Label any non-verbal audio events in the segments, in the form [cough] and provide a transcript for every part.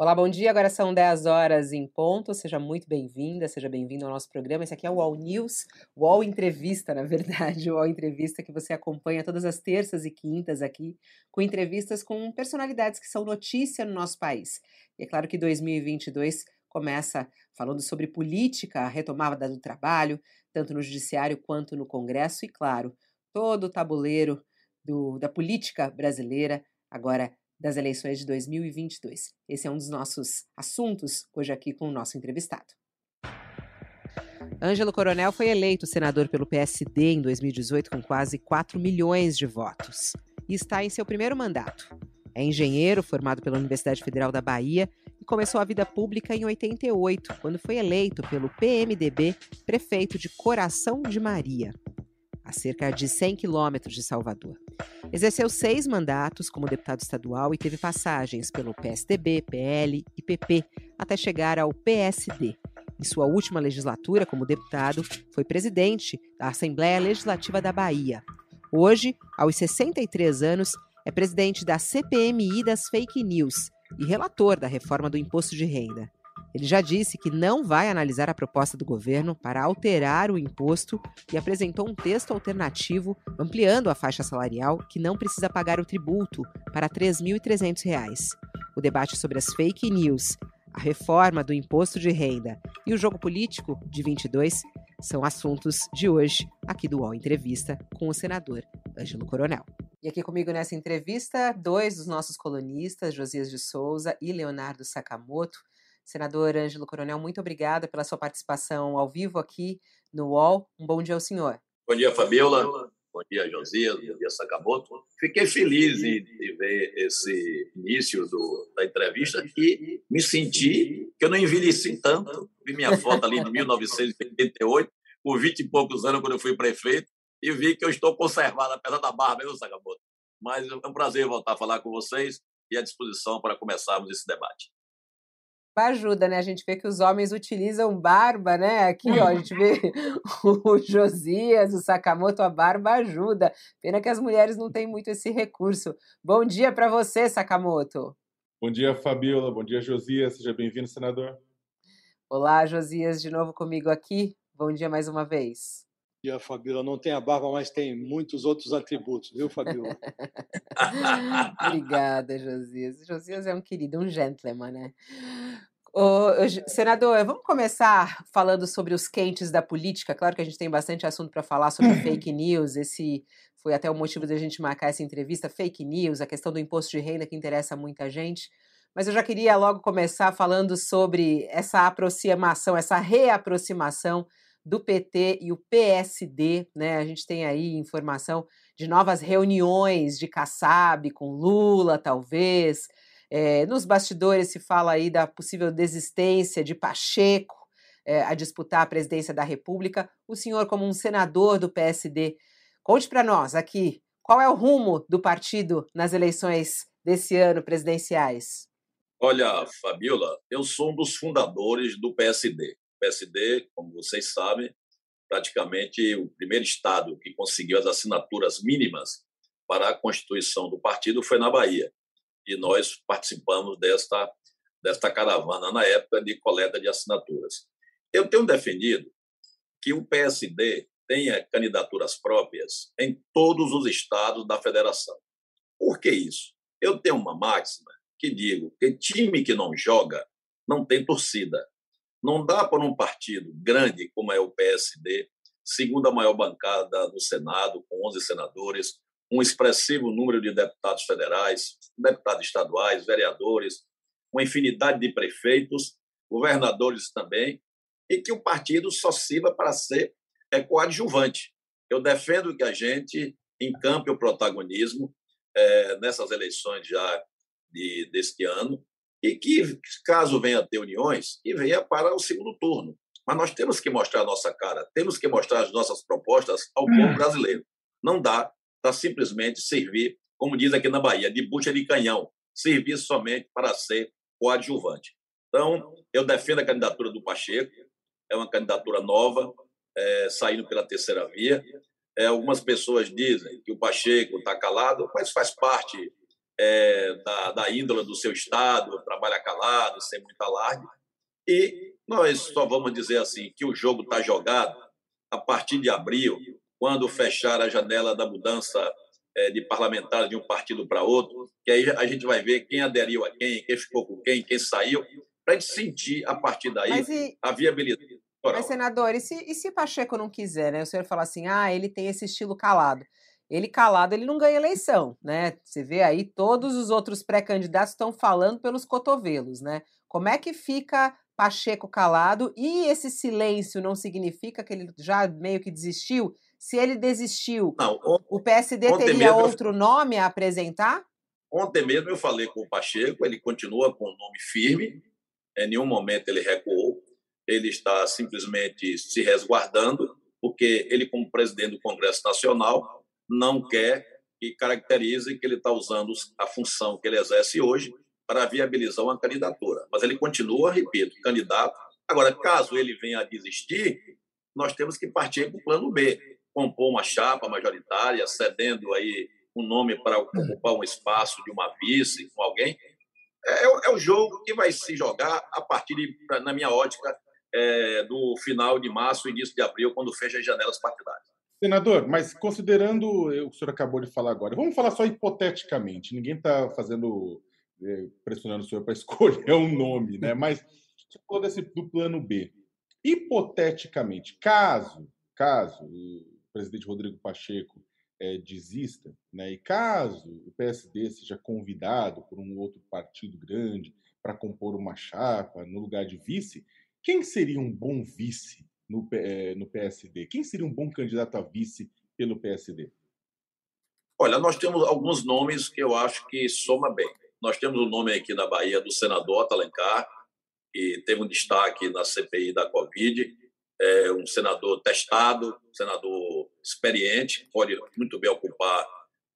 Olá, bom dia. Agora são 10 horas em ponto. Seja muito bem-vinda, seja bem-vindo ao nosso programa. Esse aqui é o UOL News, o UOL Entrevista, [laughs] na verdade, o UOL Entrevista que você acompanha todas as terças e quintas aqui, com entrevistas com personalidades que são notícia no nosso país. E é claro que 2022 começa falando sobre política, a retomada do trabalho, tanto no Judiciário quanto no Congresso, e claro, todo o tabuleiro do, da política brasileira agora das eleições de 2022. Esse é um dos nossos assuntos hoje aqui com o nosso entrevistado. Ângelo Coronel foi eleito senador pelo PSD em 2018 com quase 4 milhões de votos e está em seu primeiro mandato. É engenheiro formado pela Universidade Federal da Bahia e começou a vida pública em 88, quando foi eleito pelo PMDB prefeito de Coração de Maria a cerca de 100 quilômetros de Salvador. Exerceu seis mandatos como deputado estadual e teve passagens pelo PSDB, PL e PP, até chegar ao PSD. Em sua última legislatura como deputado, foi presidente da Assembleia Legislativa da Bahia. Hoje, aos 63 anos, é presidente da CPMI das Fake News e relator da reforma do imposto de renda. Ele já disse que não vai analisar a proposta do governo para alterar o imposto e apresentou um texto alternativo ampliando a faixa salarial que não precisa pagar o tributo para R$ 3.300. O debate sobre as fake news, a reforma do imposto de renda e o jogo político de 22 são assuntos de hoje aqui do UOL Entrevista com o senador Ângelo Coronel. E aqui comigo nessa entrevista, dois dos nossos colunistas, Josias de Souza e Leonardo Sakamoto. Senador Ângelo Coronel, muito obrigada pela sua participação ao vivo aqui no UOL. Um bom dia ao senhor. Bom dia, Fabiola. Bom dia, Josias. Bom dia, Sakamoto. Fiquei feliz de, de ver esse início do, da entrevista e me senti que eu não envelheci tanto. Vi minha foto ali de 1988, com 20 e poucos anos, quando eu fui prefeito, e vi que eu estou conservado, apesar da barba, viu, Sakamoto? Mas é um prazer voltar a falar com vocês e à disposição para começarmos esse debate ajuda, né? A gente vê que os homens utilizam barba, né? Aqui, ó, a gente vê [laughs] o Josias, o Sakamoto, a barba ajuda. Pena que as mulheres não têm muito esse recurso. Bom dia para você, Sakamoto. Bom dia, Fabiola. Bom dia, Josias. Seja bem-vindo, senador. Olá, Josias, de novo comigo aqui. Bom dia mais uma vez dia, Fabiola. Não tem a barba, mas tem muitos outros atributos, viu, Fabiola? [laughs] Obrigada, Josias. Josias é um querido, um gentleman, né? Ô, senador, vamos começar falando sobre os quentes da política. Claro que a gente tem bastante assunto para falar sobre fake news. Esse foi até o motivo da gente marcar essa entrevista. Fake news, a questão do imposto de renda que interessa muita gente. Mas eu já queria logo começar falando sobre essa aproximação, essa reaproximação do PT e o PSD, né? A gente tem aí informação de novas reuniões de Kassab com Lula, talvez. É, nos bastidores se fala aí da possível desistência de Pacheco é, a disputar a presidência da República. O senhor, como um senador do PSD, conte para nós aqui qual é o rumo do partido nas eleições desse ano presidenciais. Olha, Fabiola, eu sou um dos fundadores do PSD. PSD, como vocês sabem, praticamente o primeiro estado que conseguiu as assinaturas mínimas para a constituição do partido foi na Bahia. E nós participamos desta, desta caravana na época de coleta de assinaturas. Eu tenho defendido que o PSD tenha candidaturas próprias em todos os estados da federação. Por que isso? Eu tenho uma máxima que digo que time que não joga não tem torcida. Não dá para um partido grande como é o PSD, segunda maior bancada no Senado, com 11 senadores, um expressivo número de deputados federais, deputados estaduais, vereadores, uma infinidade de prefeitos, governadores também, e que o partido só sirva para ser é, coadjuvante. Eu defendo que a gente encampe o protagonismo é, nessas eleições já de, deste ano, e que, caso venha ter uniões, que venha para o segundo turno. Mas nós temos que mostrar a nossa cara, temos que mostrar as nossas propostas ao povo hum. brasileiro. Não dá para simplesmente servir, como diz aqui na Bahia, de bucha de canhão, servir somente para ser coadjuvante. Então, eu defendo a candidatura do Pacheco, é uma candidatura nova, é, saindo pela terceira via. É, algumas pessoas dizem que o Pacheco está calado, mas faz parte é, da, da índole do seu Estado, trabalha calado, sem muito alarde. E nós só vamos dizer assim que o jogo está jogado a partir de abril, quando fechar a janela da mudança é, de parlamentares de um partido para outro, que aí a gente vai ver quem aderiu a quem, quem ficou com quem, quem saiu, para a gente sentir a partir daí e... a viabilidade. Mas, senador, e se, e se Pacheco não quiser, né? O senhor fala assim, ah, ele tem esse estilo calado. Ele calado, ele não ganha eleição, né? Você vê aí, todos os outros pré-candidatos estão falando pelos cotovelos, né? Como é que fica Pacheco calado e esse silêncio não significa que ele já meio que desistiu? Se ele desistiu, não, ontem, o PSD teria outro nome a apresentar? Ontem mesmo eu falei com o Pacheco, ele continua com o nome firme, em nenhum momento ele recuou ele está simplesmente se resguardando, porque ele, como presidente do Congresso Nacional, não quer que caracterize que ele está usando a função que ele exerce hoje para viabilizar uma candidatura. Mas ele continua, repito, candidato. Agora, caso ele venha a desistir, nós temos que partir para o plano B, compor uma chapa majoritária, cedendo aí um nome para ocupar um espaço de uma vice com alguém. É, é o jogo que vai se jogar a partir de, na minha ótica, é, do final de março, início de abril, quando fecha as janelas partidárias. Senador, mas considerando o que o senhor acabou de falar agora, vamos falar só hipoteticamente, ninguém está fazendo, é, pressionando o senhor para [laughs] escolher um nome, né? mas você falou do plano B. Hipoteticamente, caso, caso presidente Rodrigo Pacheco é, desista, né, e caso o PSD seja convidado por um outro partido grande para compor uma chapa no lugar de vice, quem seria um bom vice no, eh, no PSD? Quem seria um bom candidato a vice pelo PSD? Olha, nós temos alguns nomes que eu acho que soma bem. Nós temos o um nome aqui na Bahia do senador Atalencar, que teve um destaque na CPI da Covid, é um senador testado, senador experiente, pode muito bem ocupar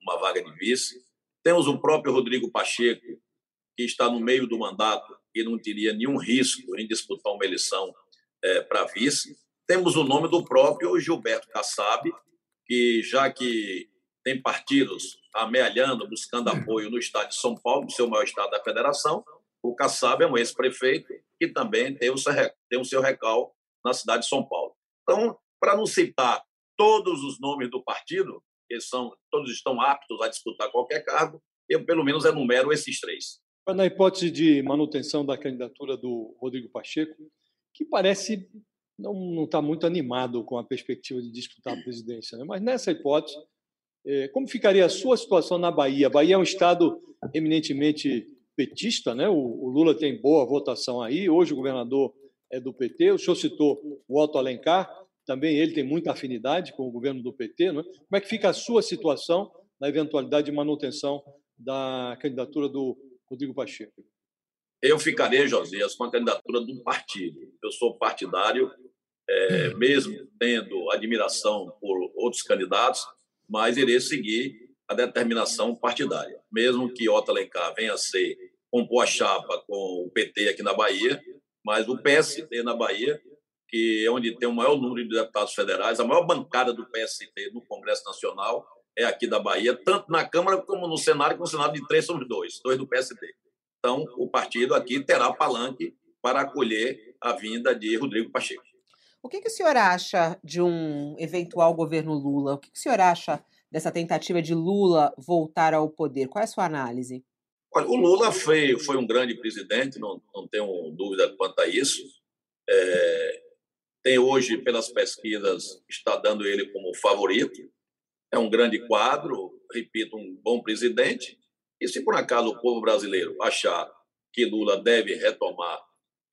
uma vaga de vice. Temos o próprio Rodrigo Pacheco, que está no meio do mandato e não teria nenhum risco em disputar uma eleição é, para vice. Temos o nome do próprio Gilberto Kassab, que já que tem partidos amealhando, buscando apoio no estado de São Paulo, seu maior estado da federação, o Kassab é um ex-prefeito que também tem o, seu, tem o seu recal na cidade de São Paulo. Então, para não citar todos os nomes do partido, que são todos estão aptos a disputar qualquer cargo, eu pelo menos enumero esses três. Na hipótese de manutenção da candidatura do Rodrigo Pacheco, que parece não está muito animado com a perspectiva de disputar a presidência, né? mas nessa hipótese, é, como ficaria a sua situação na Bahia? Bahia é um estado eminentemente petista, né? o Lula tem boa votação aí, hoje o governador é do PT, o senhor citou o Otto Alencar, também ele tem muita afinidade com o governo do PT. Né? Como é que fica a sua situação na eventualidade de manutenção da candidatura do Rodrigo Pacheco? Eu ficarei, Josias, com a candidatura um partido. Eu sou partidário, é, mesmo tendo admiração por outros candidatos, mas irei seguir a determinação partidária. Mesmo que Otto Alencar venha a ser compor a chapa com o PT aqui na Bahia, mas o PSD na Bahia, que é onde tem o maior número de deputados federais, a maior bancada do PSD no Congresso Nacional, é aqui da Bahia, tanto na Câmara como no Senado, com o Senado de três somos dois, dois do PSD. Então, o partido aqui terá palanque para acolher a vinda de Rodrigo Pacheco. O que, que o senhor acha de um eventual governo Lula? O que, que o senhor acha dessa tentativa de Lula voltar ao poder? Qual é a sua análise? Olha, o Lula foi, foi um grande presidente, não, não tenho dúvida quanto a isso. É, tem hoje, pelas pesquisas, está dando ele como favorito é um grande quadro, repito, um bom presidente. E se por acaso o povo brasileiro achar que Lula deve retomar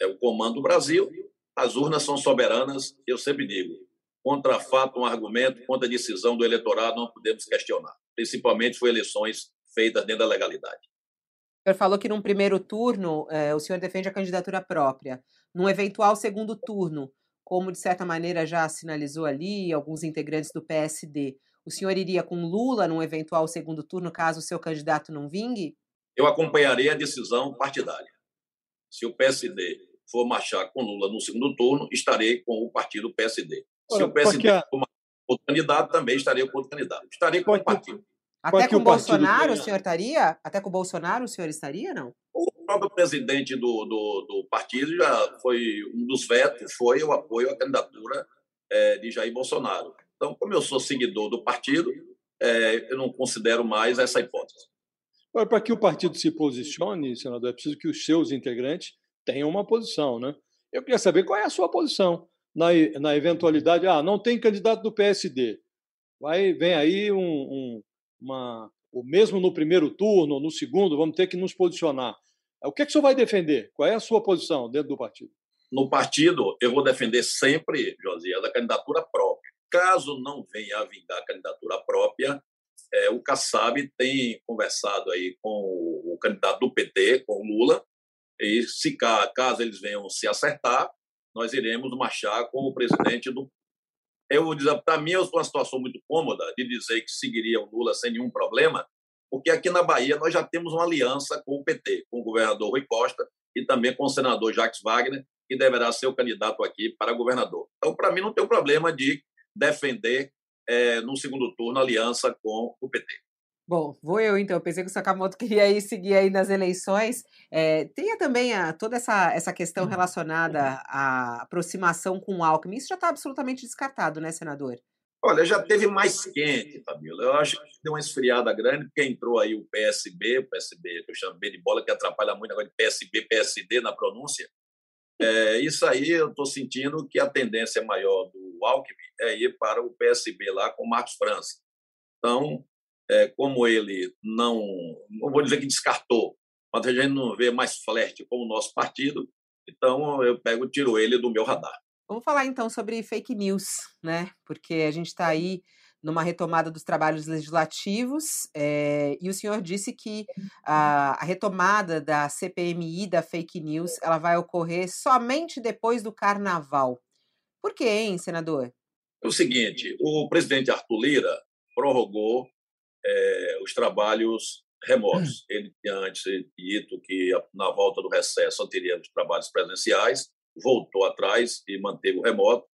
é, o comando do Brasil, as urnas são soberanas, eu sempre digo. Contra fato, um argumento, contra decisão do eleitorado, não podemos questionar. Principalmente foi eleições feitas dentro da legalidade. O senhor falou que num primeiro turno é, o senhor defende a candidatura própria. Num eventual segundo turno, como de certa maneira já sinalizou ali alguns integrantes do PSD, o senhor iria com Lula num eventual segundo turno caso o seu candidato não vingue? eu acompanharei a decisão partidária. Se o PSD for marchar com Lula no segundo turno, estarei com o partido PSD. Se o PSD for outro candidato, também estarei com outro candidato. Estarei com o partido. Até com o Bolsonaro o senhor estaria? Até com o Bolsonaro o senhor estaria, não? Próprio presidente do, do, do partido já foi um dos vetos, foi o apoio à candidatura é, de Jair Bolsonaro. Então, como eu sou seguidor do partido, é, eu não considero mais essa hipótese. Agora, para que o partido se posicione, senador, é preciso que os seus integrantes tenham uma posição, né? Eu queria saber qual é a sua posição na, na eventualidade, ah, não tem candidato do PSD. Vai, vem aí um, um, uma, o mesmo no primeiro turno, no segundo, vamos ter que nos posicionar. O que, é que o senhor vai defender? Qual é a sua posição dentro do partido? No partido, eu vou defender sempre, Josias, a candidatura própria. Caso não venha a vingar a candidatura própria, é, o Kassab tem conversado aí com o, o candidato do PT, com o Lula, e se caso eles venham se acertar, nós iremos marchar com o presidente do. Eu vou dizer, para mim, é uma situação muito cômoda de dizer que seguiria o Lula sem nenhum problema, porque aqui na Bahia nós já temos uma aliança com o PT, com o governador Rui Costa e também com o senador Jacques Wagner, que deverá ser o candidato aqui para governador. Então, para mim, não tem problema de defender é, no segundo turno aliança com o PT. Bom, vou eu então. Eu pensei que o Sakamoto [laughs] queria ir seguir aí nas eleições. É, tenha também a, toda essa, essa questão uhum. relacionada à aproximação com o Alckmin. Isso já está absolutamente descartado, né, senador? Olha, já teve mais quente, Fabíola. Eu acho que deu uma esfriada grande, porque entrou aí o PSB, o PSB que eu chamo B de bola, que atrapalha muito agora de PSB, PSD na pronúncia. É, isso aí eu estou sentindo que a tendência maior do Alckmin é ir para o PSB lá com o Marcos França. Então, é, como ele não, não vou dizer que descartou, mas a gente não vê mais flerte com o nosso partido, então eu pego tiro ele do meu radar. Vamos falar então sobre fake news, né? Porque a gente está aí numa retomada dos trabalhos legislativos, é, e o senhor disse que a, a, retomada da CPMI da fake news ela vai ocorrer somente depois do carnaval. Por quê, hein, senador? É o seguinte: o presidente Arthur Lira prorrogou é, os trabalhos remotos. Ele tinha antes dito que na volta do recesso só teria os trabalhos presenciais, voltou atrás e manteve o remoto.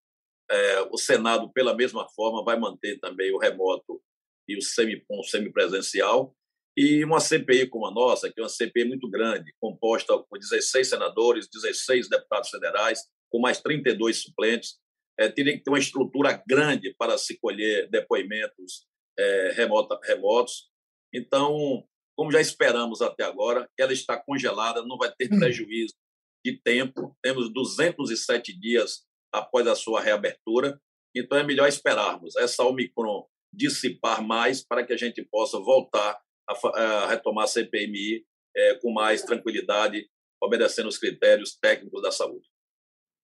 É, o Senado, pela mesma forma, vai manter também o remoto e o semi, um semipresencial. E uma CPI como a nossa, que é uma CPI muito grande, composta por 16 senadores, 16 deputados federais, com mais 32 suplentes, é, teria que ter uma estrutura grande para se colher depoimentos é, remota, remotos. Então, como já esperamos até agora, ela está congelada, não vai ter hum. prejuízo de tempo. Temos 207 dias após a sua reabertura, então é melhor esperarmos essa Omicron dissipar mais para que a gente possa voltar a, retomar a CPMI é, com mais tranquilidade, obedecendo os critérios técnicos da saúde.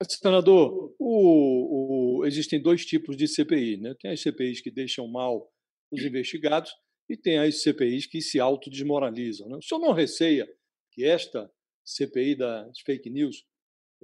Senador, o, o, existem dois tipos de CPI. Né? Tem as CPIs que deixam mal os investigados e tem as CPIs que se autodesmoralizam. Né? O senhor não receia que esta CPI das fake news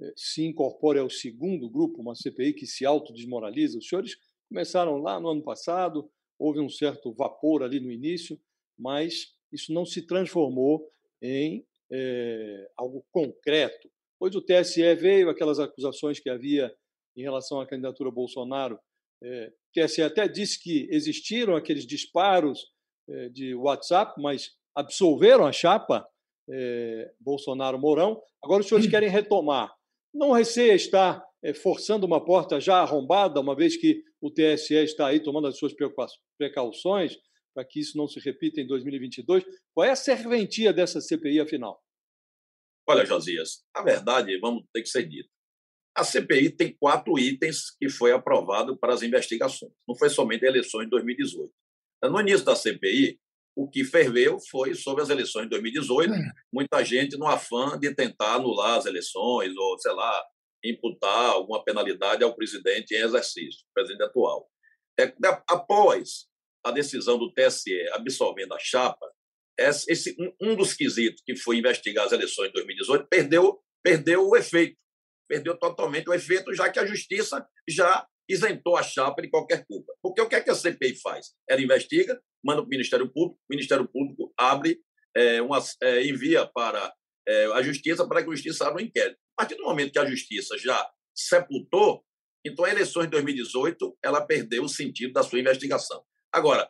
eh, se incorpore ao segundo grupo, uma CPI que se autodesmoraliza? Os senhores começaram lá no ano passado, houve um certo vapor ali no início, mas isso não se transformou em é, algo concreto. Pois o TSE veio, aquelas acusações que havia em relação à candidatura Bolsonaro é, que assim, até disse que existiram aqueles disparos é, de WhatsApp, mas absolveram a chapa é, Bolsonaro-Mourão. Agora os senhores hum. querem retomar. Não receia estar é, forçando uma porta já arrombada, uma vez que o TSE está aí tomando as suas precauções para que isso não se repita em 2022. Qual é a serventia dessa CPI, afinal? Olha, Josias, a verdade, vamos ter que ser dito. A CPI tem quatro itens que foi aprovado para as investigações. Não foi somente a eleições de 2018. No início da CPI, o que ferveu foi sobre as eleições de 2018. É. Muita gente no afã de tentar anular as eleições ou, sei lá, imputar alguma penalidade ao presidente em exercício, presidente atual. É, após a decisão do TSE absolvendo a chapa, esse, um dos quesitos que foi investigar as eleições de 2018 perdeu, perdeu o efeito perdeu totalmente o efeito, já que a justiça já isentou a chapa de qualquer culpa. Porque o que é que a CPI faz? Ela investiga, manda para o Ministério Público, o Ministério Público abre é, uma, é, envia para é, a justiça para que a justiça abra um inquérito. A partir do momento que a justiça já sepultou, então a eleição de 2018 ela perdeu o sentido da sua investigação. Agora,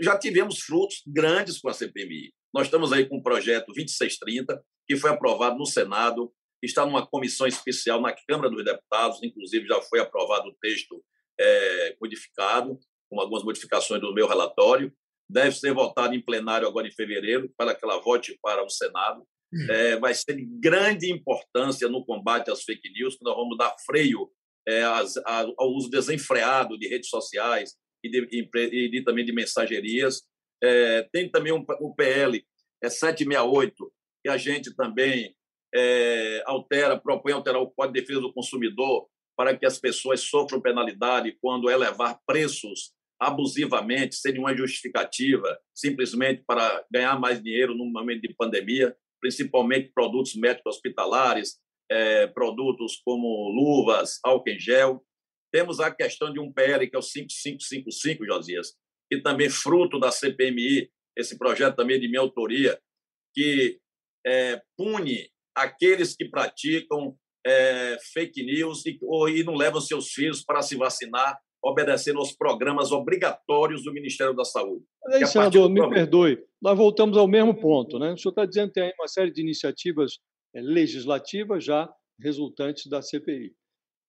já tivemos frutos grandes com a CPMI. Nós estamos aí com o projeto 2630, que foi aprovado no Senado, está numa comissão especial na Câmara dos Deputados, inclusive já foi aprovado o texto é, modificado, com algumas modificações do meu relatório. Deve ser votado em plenário agora em fevereiro, para que ela vote para o Senado. Hum. É, vai ser de grande importância no combate às fake news, que nós vamos dar freio é, às, ao uso desenfreado de redes sociais e, de, e de, também de mensagerias. É, tem também um, o PL é 768, que a gente também é, altera, propõe alterar o Código de Defesa do Consumidor para que as pessoas sofram penalidade quando elevar preços abusivamente, sem nenhuma justificativa, simplesmente para ganhar mais dinheiro num momento de pandemia, principalmente produtos médicos hospitalares, é, produtos como luvas, álcool em gel. Temos a questão de um PL, que é o 5555, Josias, que também fruto da CPMI, esse projeto também de minha autoria, que é, pune aqueles que praticam é, fake news e, ou, e não levam seus filhos para se vacinar, obedecendo aos programas obrigatórios do Ministério da Saúde. Mas aí, senador, me programa... perdoe, nós voltamos ao mesmo ponto. Né? O senhor está dizendo que tem uma série de iniciativas é, legislativas já resultantes da CPI.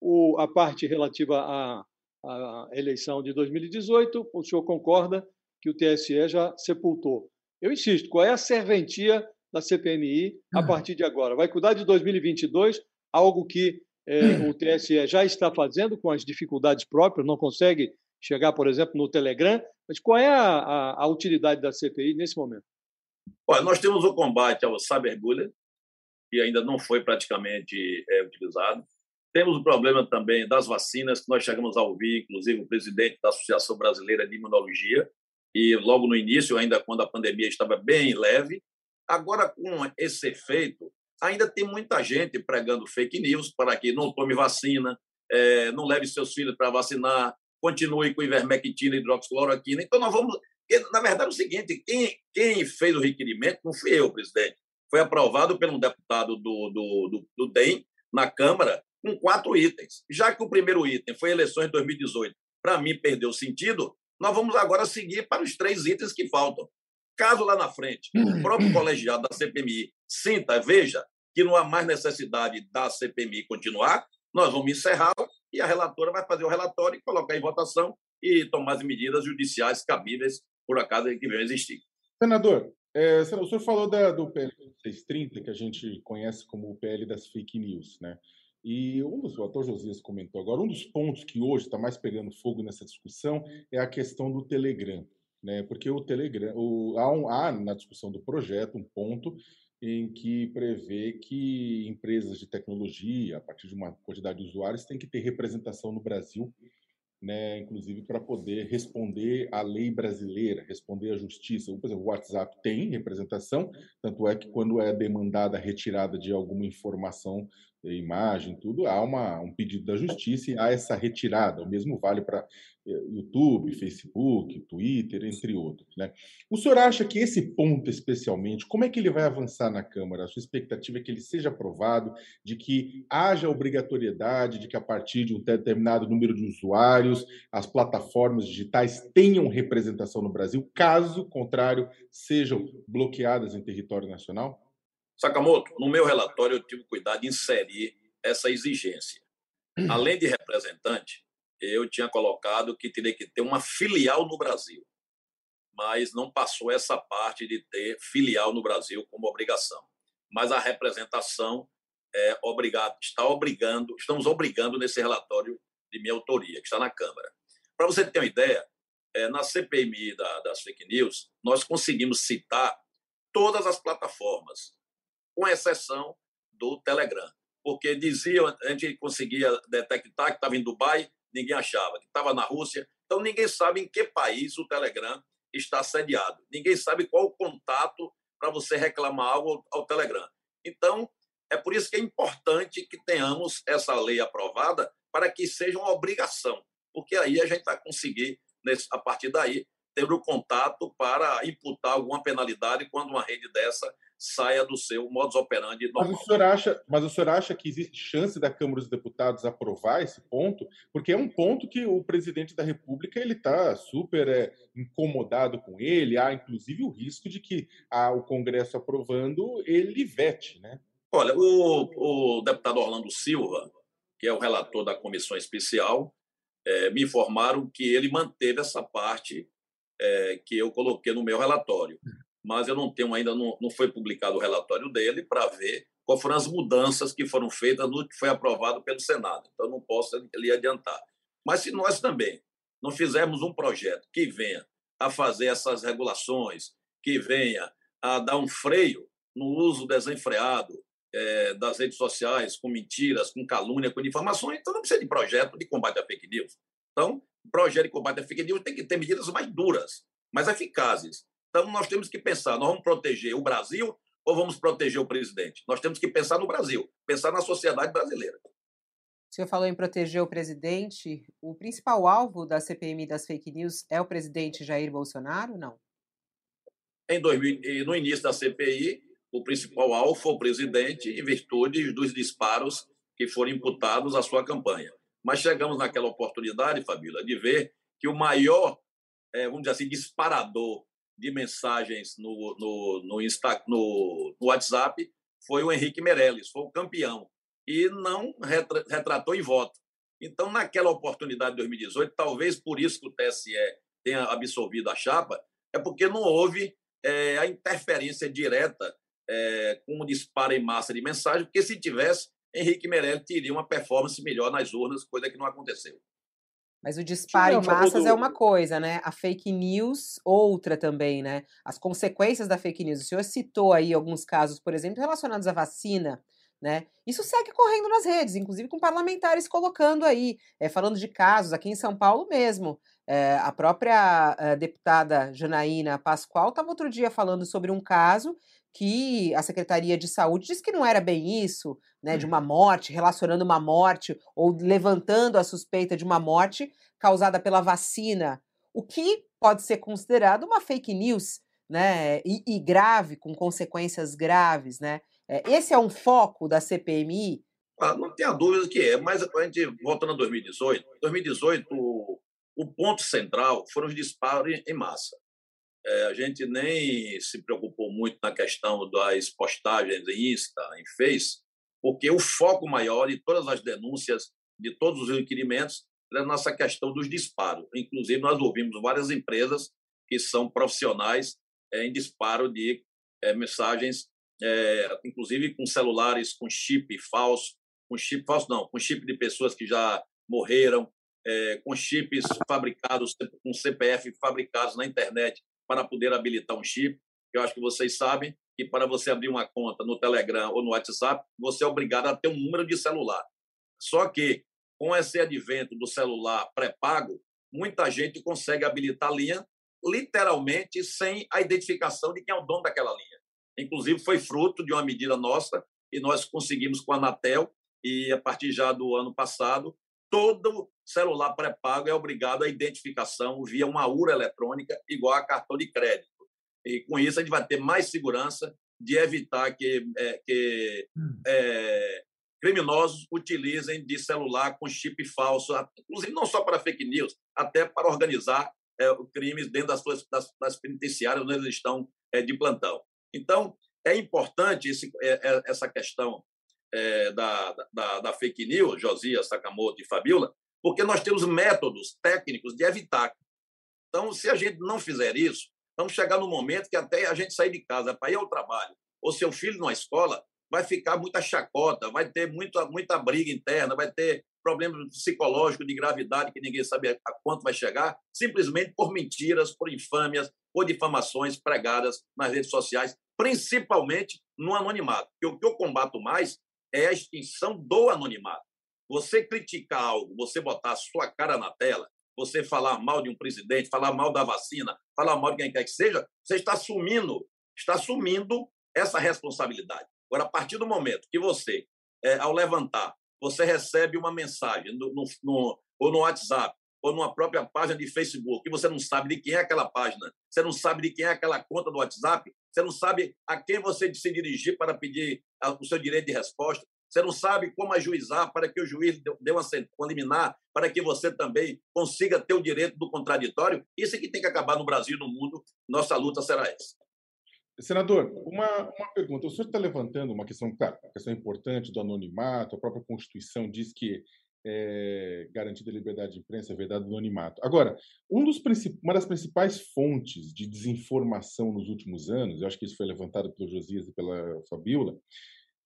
O, a parte relativa à, à eleição de 2018, o senhor concorda que o TSE já sepultou. Eu insisto, qual é a serventia da CPMI a partir de agora? Vai cuidar de 2022 algo que é, o TSE já está fazendo com as dificuldades próprias, não consegue chegar, por exemplo, no Telegram. Mas qual é a, a, a utilidade da CPI nesse momento? Olha, nós temos o combate ao cyberbullying, que ainda não foi praticamente é, utilizado. Temos o problema também das vacinas, que nós chegamos a ouvir, inclusive, o presidente da Associação Brasileira de Imunologia, e logo no início, ainda quando a pandemia estava bem leve. Agora, com esse efeito, ainda tem muita gente pregando fake news para que não tome vacina, é, não leve seus filhos para vacinar, continue com ivermectina e hidroxicloroquina. Então, nós vamos. Na verdade, é o seguinte: quem, quem fez o requerimento não fui eu, presidente. Foi aprovado pelo deputado do, do, do, do DEM na Câmara com quatro itens. Já que o primeiro item foi eleições de 2018, para mim perdeu sentido, nós vamos agora seguir para os três itens que faltam. Caso lá na frente o próprio [clears throat] colegiado da CPMI sinta, veja, que não há mais necessidade da CPMI continuar, nós vamos encerrar e a relatora vai fazer o relatório e colocar em votação e tomar as medidas judiciais cabíveis por acaso que venham existir. Senador, é, o senhor falou da, do PL 630, que a gente conhece como o PL das fake news, né? E um dos, o ator Josias comentou agora, um dos pontos que hoje está mais pegando fogo nessa discussão é a questão do Telegram, né? Porque o Telegram, o, há, um, há na discussão do projeto um ponto em que prevê que empresas de tecnologia, a partir de uma quantidade de usuários, têm que ter representação no Brasil, né, inclusive para poder responder à lei brasileira, responder à justiça. Por exemplo, o WhatsApp tem representação, tanto é que quando é demandada a retirada de alguma informação imagem, tudo, há uma, um pedido da justiça e há essa retirada. O mesmo vale para eh, YouTube, Facebook, Twitter, entre outros. Né? O senhor acha que esse ponto, especialmente, como é que ele vai avançar na Câmara? A sua expectativa é que ele seja aprovado, de que haja obrigatoriedade, de que a partir de um determinado número de usuários, as plataformas digitais tenham representação no Brasil, caso contrário, sejam bloqueadas em território nacional? Sakamoto, no meu relatório eu tive cuidado de inserir essa exigência. Além de representante, eu tinha colocado que teria que ter uma filial no Brasil, mas não passou essa parte de ter filial no Brasil como obrigação. Mas a representação é obrigado, está obrigando, estamos obrigando nesse relatório de minha autoria, que está na Câmara. Para você ter uma ideia, é, na CPMI da, das fake news, nós conseguimos citar todas as plataformas com exceção do Telegram. Porque diziam, a gente conseguia detectar que estava em Dubai, ninguém achava, que estava na Rússia. Então, ninguém sabe em que país o Telegram está sediado. Ninguém sabe qual o contato para você reclamar algo ao Telegram. Então, é por isso que é importante que tenhamos essa lei aprovada para que seja uma obrigação, porque aí a gente vai conseguir, a partir daí, ter o contato para imputar alguma penalidade quando uma rede dessa saia do seu modus operandi normal. Mas o senhor acha, mas o senhor acha que existe chance da Câmara dos Deputados aprovar esse ponto? Porque é um ponto que o presidente da República ele está super é, incomodado com ele. Há inclusive o risco de que ah, o Congresso aprovando ele vete, né? Olha, o, o deputado Orlando Silva, que é o relator da comissão especial, é, me informaram que ele manteve essa parte é, que eu coloquei no meu relatório mas eu não tenho ainda, não, não foi publicado o relatório dele para ver quais foram as mudanças que foram feitas no que foi aprovado pelo Senado. Então, não posso lhe adiantar. Mas se nós também não fizermos um projeto que venha a fazer essas regulações, que venha a dar um freio no uso desenfreado é, das redes sociais, com mentiras, com calúnia, com informações, então não precisa de projeto de combate à fake news. Então, projeto de combate à fake news tem que ter medidas mais duras, mais eficazes. Então, nós temos que pensar: nós vamos proteger o Brasil ou vamos proteger o presidente? Nós temos que pensar no Brasil, pensar na sociedade brasileira. O senhor falou em proteger o presidente. O principal alvo da CPMI das fake news é o presidente Jair Bolsonaro, não? Em 2000, no início da CPI, o principal alvo foi o presidente, em virtude dos disparos que foram imputados à sua campanha. Mas chegamos naquela oportunidade, Fabíola, de ver que o maior, é, vamos dizer assim, disparador de mensagens no, no, no, Insta, no, no WhatsApp foi o Henrique Meirelles, foi o campeão, e não retratou em voto. Então, naquela oportunidade de 2018, talvez por isso que o TSE tenha absolvido a chapa, é porque não houve é, a interferência direta é, com o disparo em massa de mensagem, porque se tivesse, Henrique Meirelles teria uma performance melhor nas urnas, coisa que não aconteceu. Mas o disparo em massas do... é uma coisa, né? A fake news, outra também, né? As consequências da fake news. O senhor citou aí alguns casos, por exemplo, relacionados à vacina, né? Isso segue correndo nas redes, inclusive com parlamentares colocando aí, é, falando de casos aqui em São Paulo mesmo. É, a própria a deputada Janaína Pascoal estava outro dia falando sobre um caso que a Secretaria de Saúde disse que não era bem isso, né, de uma uhum. morte, relacionando uma morte ou levantando a suspeita de uma morte causada pela vacina, o que pode ser considerado uma fake news, né, e, e grave, com consequências graves, né? É, esse é um foco da CPMI? Ah, não tenha dúvida que é, mas a gente, voltando a 2018, 2018, o, o ponto central foram os disparos em massa. É, a gente nem se preocupou muito na questão das postagens em Insta, em Face, porque o foco maior de todas as denúncias, de todos os requerimentos, era nessa questão dos disparos. Inclusive, nós ouvimos várias empresas que são profissionais é, em disparo de é, mensagens, é, inclusive com celulares com chip falso, com chip falso não, com chip de pessoas que já morreram, é, com chips fabricados, com CPF fabricados na internet para poder habilitar um chip. Eu acho que vocês sabem que para você abrir uma conta no Telegram ou no WhatsApp, você é obrigado a ter um número de celular. Só que, com esse advento do celular pré-pago, muita gente consegue habilitar a linha literalmente sem a identificação de quem é o dono daquela linha. Inclusive, foi fruto de uma medida nossa e nós conseguimos com a Anatel, e a partir já do ano passado, todo celular pré-pago é obrigado à identificação via uma URA eletrônica igual a cartão de crédito. E com isso a gente vai ter mais segurança de evitar que, é, que hum. é, criminosos utilizem de celular com chip falso, inclusive não só para fake news, até para organizar é, crimes dentro das, suas, das, das penitenciárias onde eles estão é, de plantão. Então, é importante esse, é, é, essa questão é, da, da, da, fake news, Josias, Sakamoto e Fabiola, porque nós temos métodos técnicos de evitar. Então, se a gente não fizer isso, vamos chegar no momento que até a gente sair de casa para ir ao trabalho, ou seu filho na escola, vai ficar muita chacota, vai ter muita, muita briga interna, vai ter problemas psicológicos de gravidade que ninguém sabe a quanto vai chegar, simplesmente por mentiras, por infâmias, por difamações pregadas nas redes sociais, principalmente no anonimato. Porque o que eu combato mais é a extinção do anonimato. Você criticar algo, você botar a sua cara na tela, você falar mal de um presidente, falar mal da vacina, falar mal de quem quer que seja, você está assumindo, está assumindo essa responsabilidade. Agora, a partir do momento que você, é, ao levantar, você recebe uma mensagem no, no, no, ou no WhatsApp ou numa própria página de Facebook, que você não sabe de quem é aquela página, você não sabe de quem é aquela conta do WhatsApp, você não sabe a quem você se dirigir para pedir o seu direito de resposta, você não sabe como ajuizar para que o juiz dê uma, uma liminar, para que você também consiga ter o direito do contraditório. Isso é que tem que acabar no Brasil e no mundo. Nossa luta será essa. Senador, uma, uma pergunta. O senhor está levantando uma questão, claro, uma questão importante do anonimato. A própria Constituição diz que é garantida a liberdade de imprensa, a verdade do anonimato. Agora, um dos, uma das principais fontes de desinformação nos últimos anos, eu acho que isso foi levantado pelo Josias e pela Fabiola,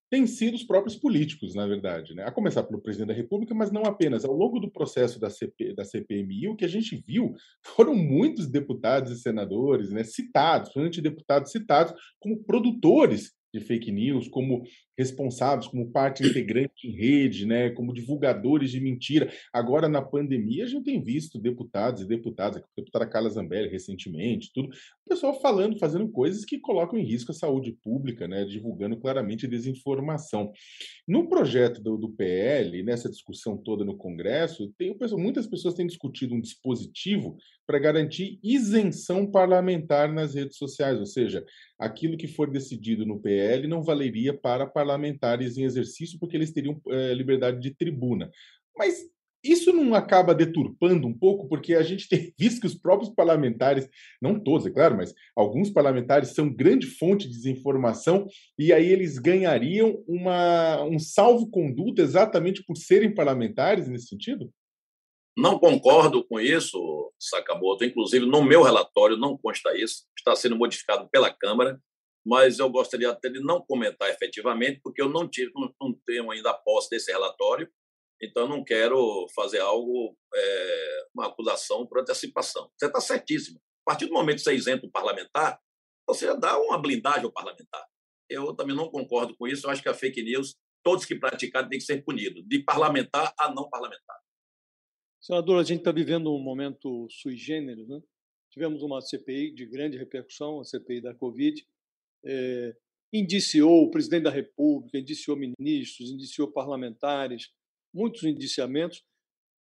têm sido os próprios políticos, na verdade, né? a começar pelo presidente da República, mas não apenas. Ao longo do processo da, CP, da CPMI, o que a gente viu [laughs] foram muitos deputados e senadores né, citados, principalmente deputados citados, como produtores de fake news, como responsáveis, como parte integrante em rede, né, como divulgadores de mentira. Agora, na pandemia, a gente tem visto deputados e deputadas, a deputada Carla Zambelli recentemente, tudo, o pessoal falando, fazendo coisas que colocam em risco a saúde pública, né, divulgando claramente desinformação. No projeto do, do PL, nessa discussão toda no Congresso, tem, muitas pessoas têm discutido um dispositivo para garantir isenção parlamentar nas redes sociais, ou seja, aquilo que for decidido no PL não valeria para parlamentares em exercício, porque eles teriam é, liberdade de tribuna. Mas isso não acaba deturpando um pouco, porque a gente tem [laughs] visto que os próprios parlamentares, não todos, é claro, mas alguns parlamentares são grande fonte de desinformação, e aí eles ganhariam uma, um salvo-conduto exatamente por serem parlamentares nesse sentido? Não concordo com isso, Sakamoto. Inclusive, no meu relatório não consta isso. Está sendo modificado pela Câmara mas eu gostaria até de não comentar efetivamente, porque eu não, tive, não, tenho ainda a posse desse relatório, então não quero fazer algo, é, uma acusação por antecipação. Você está certíssimo. A partir do momento que você é isenta o parlamentar, você dá uma blindagem ao parlamentar. Eu também não concordo com isso, eu acho que a fake news, todos que praticarem têm que ser punidos, de parlamentar a não parlamentar. Senador, a gente está vivendo um momento sui generis, né? Tivemos uma CPI de grande repercussão, a CPI da Covid, é, indiciou o presidente da República, indiciou ministros, indiciou parlamentares, muitos indiciamentos,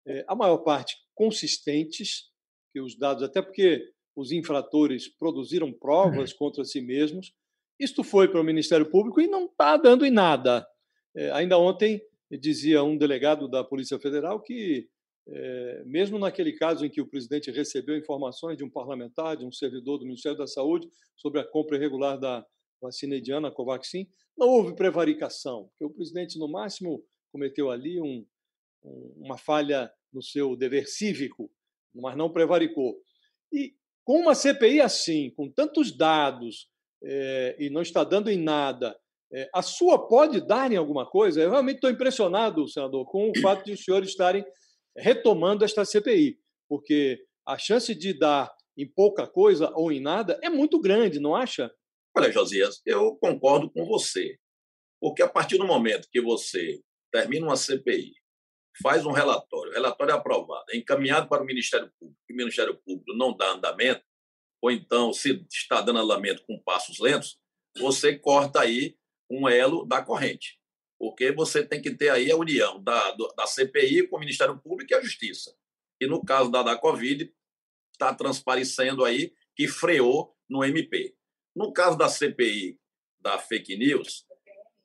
é, a maior parte consistentes, que os dados, até porque os infratores produziram provas uhum. contra si mesmos. Isto foi para o Ministério Público e não está dando em nada. É, ainda ontem dizia um delegado da Polícia Federal que, é, mesmo naquele caso em que o presidente recebeu informações de um parlamentar, de um servidor do Ministério da Saúde sobre a compra irregular da, vacina indiana, a Covaxin, não houve prevaricação, porque o presidente, no máximo, cometeu ali um, uma falha no seu dever cívico, mas não prevaricou. E com uma CPI assim, com tantos dados, é, e não está dando em nada, é, a sua pode dar em alguma coisa? Eu realmente estou impressionado, senador, com o fato de os senhores estarem retomando esta CPI, porque a chance de dar em pouca coisa ou em nada é muito grande, não acha? Olha, Josias, eu concordo com você. Porque a partir do momento que você termina uma CPI, faz um relatório, o relatório é aprovado, é encaminhado para o Ministério Público, e o Ministério Público não dá andamento, ou então, se está dando andamento com passos lentos, você corta aí um elo da corrente. Porque você tem que ter aí a união da, da CPI com o Ministério Público e a Justiça. E no caso da, da Covid, está transparecendo aí que freou no MP. No caso da CPI da fake news,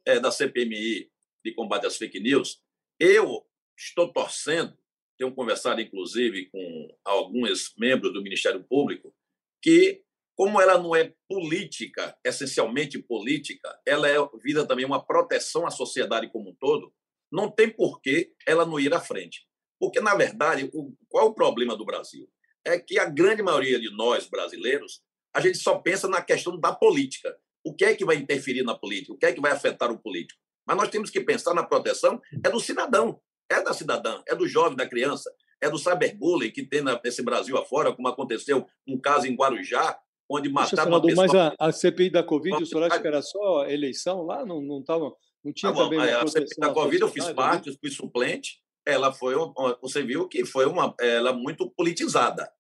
é, da CPMI de combate às fake news, eu estou torcendo, tenho conversado inclusive com alguns membros do Ministério Público, que, como ela não é política, essencialmente política, ela é vida também uma proteção à sociedade como um todo, não tem por que ela não ir à frente. Porque, na verdade, o, qual é o problema do Brasil? É que a grande maioria de nós brasileiros a gente só pensa na questão da política. O que é que vai interferir na política? O que é que vai afetar o político? Mas nós temos que pensar na proteção é do cidadão, é da cidadã, é do jovem, da criança, é do cyberbullying que tem nesse Brasil afora, como aconteceu um caso em Guarujá, onde mataram uma pessoa... Mas a, a, CPI da Covid, o senhor acha que era só eleição lá? Não, não, tava, não tinha tá também A CPI da Covid eu fiz parte, fui suplente, ela foi, você viu que foi uma, ela muito politizada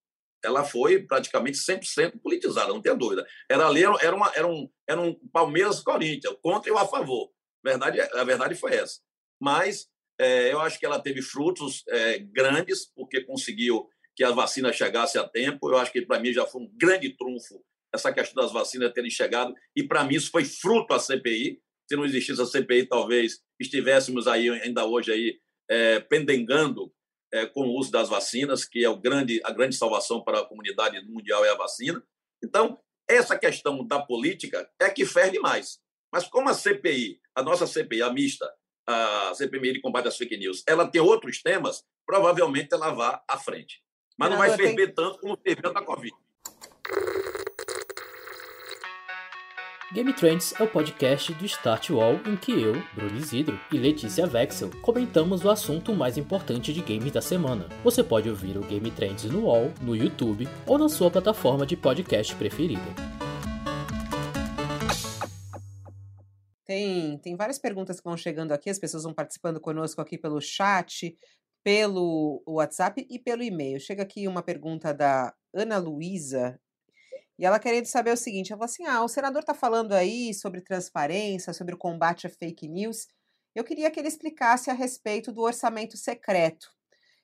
ela foi praticamente 100% politizada, não tenha dúvida. Era ali, era, uma, era, um, era um Palmeiras-Corinthians, contra e a favor. Verdade, a verdade foi essa. Mas é, eu acho que ela teve frutos é, grandes, porque conseguiu que a vacina chegasse a tempo. Eu acho que, para mim, já foi um grande trunfo essa questão das vacinas terem chegado. E, para mim, isso foi fruto da CPI. Se não existisse a CPI, talvez estivéssemos aí ainda hoje aí, é, pendengando é, com o uso das vacinas, que é o grande, a grande salvação para a comunidade mundial é a vacina. Então, essa questão da política é que ferve mais. Mas como a CPI, a nossa CPI, a mista, a CPMI de combate às fake news, ela tem outros temas, provavelmente ela vá à frente. Mas não vai ferver tanto como ferveu da Covid. Game Trends é o podcast do Start Wall em que eu, Bruno Isidro e Letícia Vexel comentamos o assunto mais importante de games da semana. Você pode ouvir o Game Trends no Wall, no YouTube ou na sua plataforma de podcast preferida. Tem, tem várias perguntas que vão chegando aqui, as pessoas vão participando conosco aqui pelo chat, pelo WhatsApp e pelo e-mail. Chega aqui uma pergunta da Ana Luísa e ela querendo saber o seguinte: ela falou assim: ah, o senador está falando aí sobre transparência, sobre o combate a fake news. Eu queria que ele explicasse a respeito do orçamento secreto.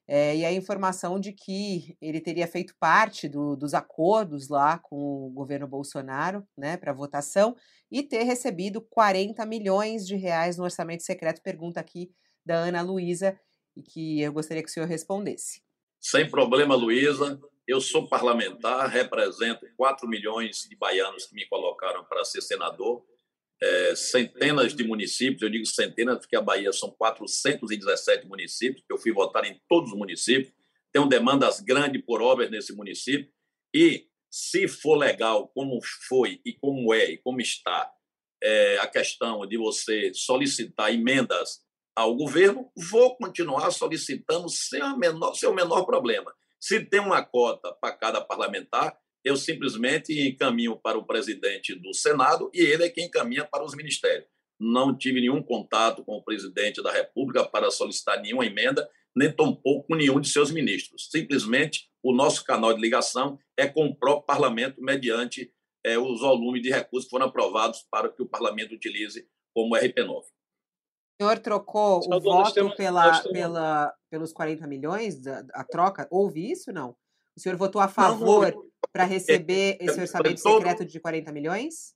É, e a informação de que ele teria feito parte do, dos acordos lá com o governo Bolsonaro, né, para votação, e ter recebido 40 milhões de reais no orçamento secreto. Pergunta aqui da Ana Luísa, e que eu gostaria que o senhor respondesse. Sem problema, Luísa. Eu sou parlamentar, represento 4 milhões de baianos que me colocaram para ser senador, é, centenas de municípios, eu digo centenas porque a Bahia são 417 municípios, eu fui votar em todos os municípios, tenho demandas grandes por obras nesse município, e se for legal, como foi e como é e como está é, a questão de você solicitar emendas ao governo, vou continuar solicitando sem, menor, sem o menor problema. Se tem uma cota para cada parlamentar, eu simplesmente encaminho para o presidente do Senado e ele é quem encaminha para os ministérios. Não tive nenhum contato com o presidente da República para solicitar nenhuma emenda, nem tampouco com nenhum de seus ministros. Simplesmente, o nosso canal de ligação é com o próprio parlamento, mediante é, os volumes de recursos que foram aprovados para que o parlamento utilize como RP9. O senhor trocou o voto temos, pela, pela, pelos 40 milhões, da, a troca? Houve isso não? O senhor votou a favor para receber esse orçamento secreto de 40 milhões?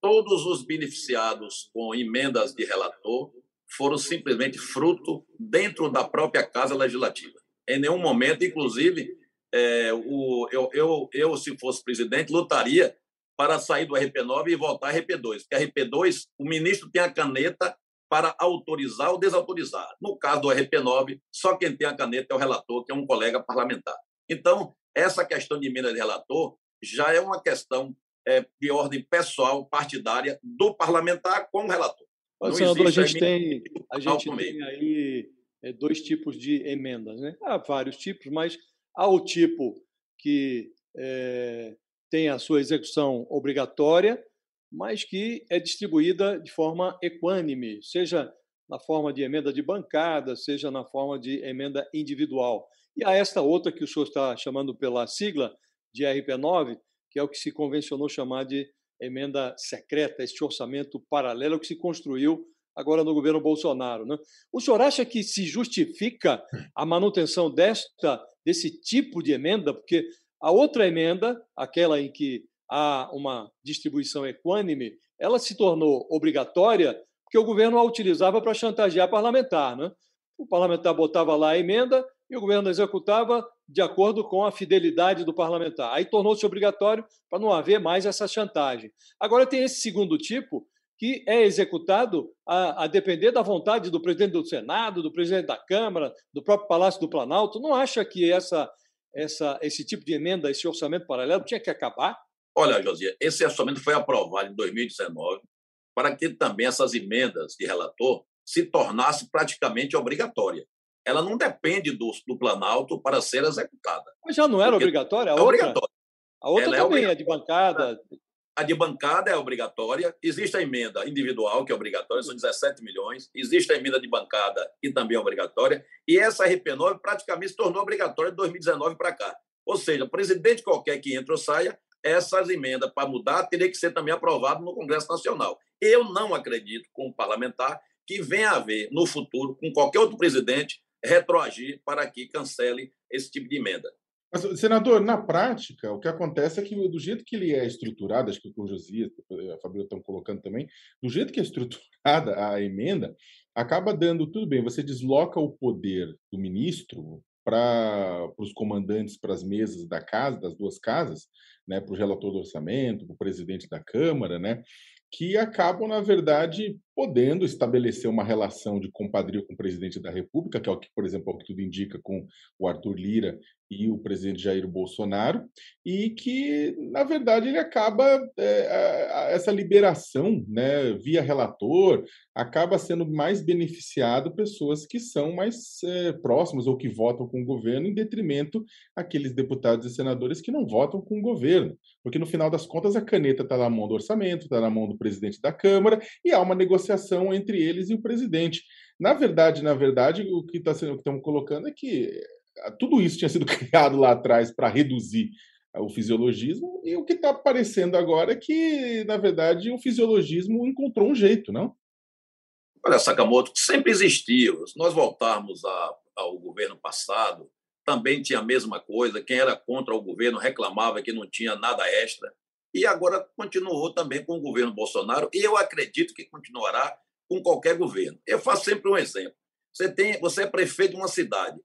Todos os beneficiados com emendas de relator foram simplesmente fruto dentro da própria Casa Legislativa. Em nenhum momento, inclusive, é, o, eu, eu, eu, se fosse presidente, lutaria para sair do RP9 e voltar a RP2. Porque a RP2, o ministro tem a caneta para autorizar ou desautorizar. No caso do RP9, só quem tem a caneta é o relator, que é um colega parlamentar. Então, essa questão de emenda de relator já é uma questão é, de ordem pessoal, partidária, do parlamentar com o relator. Não senador, a gente tem, a gente tem aí é, dois tipos de emendas. Né? Há vários tipos, mas há o tipo que é, tem a sua execução obrigatória mas que é distribuída de forma equânime, seja na forma de emenda de bancada, seja na forma de emenda individual. E há esta outra que o senhor está chamando pela sigla de RP9, que é o que se convencionou chamar de emenda secreta, este orçamento paralelo que se construiu agora no governo Bolsonaro. Né? O senhor acha que se justifica a manutenção desta, desse tipo de emenda? Porque a outra emenda, aquela em que há uma distribuição equânime, ela se tornou obrigatória porque o governo a utilizava para chantagear parlamentar. Né? O parlamentar botava lá a emenda e o governo executava de acordo com a fidelidade do parlamentar. Aí tornou-se obrigatório para não haver mais essa chantagem. Agora tem esse segundo tipo, que é executado a, a, depender da vontade do presidente do Senado, do presidente da Câmara, do próprio Palácio do Planalto. Não acha que essa, essa, esse tipo de emenda, esse orçamento paralelo, tinha que acabar? Olha, José, esse orçamento foi aprovado em 2019 para que também essas emendas de relator se tornassem praticamente obrigatória. Ela não depende do, do Planalto para ser executada. Mas já não era obrigatória? A é outra, obrigatória. A outra Ela é também é, é de bancada. A de bancada é obrigatória. Existe a emenda individual, que é obrigatória, são 17 milhões. Existe a emenda de bancada, que também é obrigatória. E essa RP9 praticamente se tornou obrigatória de 2019 para cá. Ou seja, presidente qualquer que entre ou saia essas emendas para mudar teria que ser também aprovado no Congresso Nacional. Eu não acredito, como parlamentar, que venha a haver no futuro, com qualquer outro presidente, retroagir para que cancele esse tipo de emenda. Mas, senador, na prática, o que acontece é que do jeito que ele é estruturado, acho que o Josias, a Fabrício estão colocando também, do jeito que é estruturada a emenda, acaba dando tudo bem, você desloca o poder do ministro para os comandantes, para as mesas da casa, das duas casas, né, para o relator do orçamento, para o presidente da Câmara, né, que acabam, na verdade, podendo estabelecer uma relação de compadrio com o presidente da República, que é o que, por exemplo, é o que tudo indica com o Arthur Lira e o presidente Jair Bolsonaro, e que, na verdade, ele acaba, é, essa liberação né, via relator, acaba sendo mais beneficiado pessoas que são mais é, próximas ou que votam com o governo, em detrimento aqueles deputados e senadores que não votam com o governo. Porque, no final das contas, a caneta está na mão do orçamento, está na mão do presidente da Câmara, e há uma negociação negociação entre eles e o presidente. Na verdade, na verdade, o que está sendo o que estamos colocando é que eh, tudo isso tinha sido [laughs] criado lá atrás para reduzir o fisiologismo, e o que está aparecendo agora é que, na verdade, o fisiologismo encontrou um jeito, não? Olha, Sakamoto, sempre existiu. Se nós voltarmos a, ao governo passado, também tinha a mesma coisa. Quem era contra o governo reclamava que não tinha nada extra e agora continuou também com o governo Bolsonaro, e eu acredito que continuará com qualquer governo. Eu faço sempre um exemplo. Você, tem, você é prefeito de uma cidade,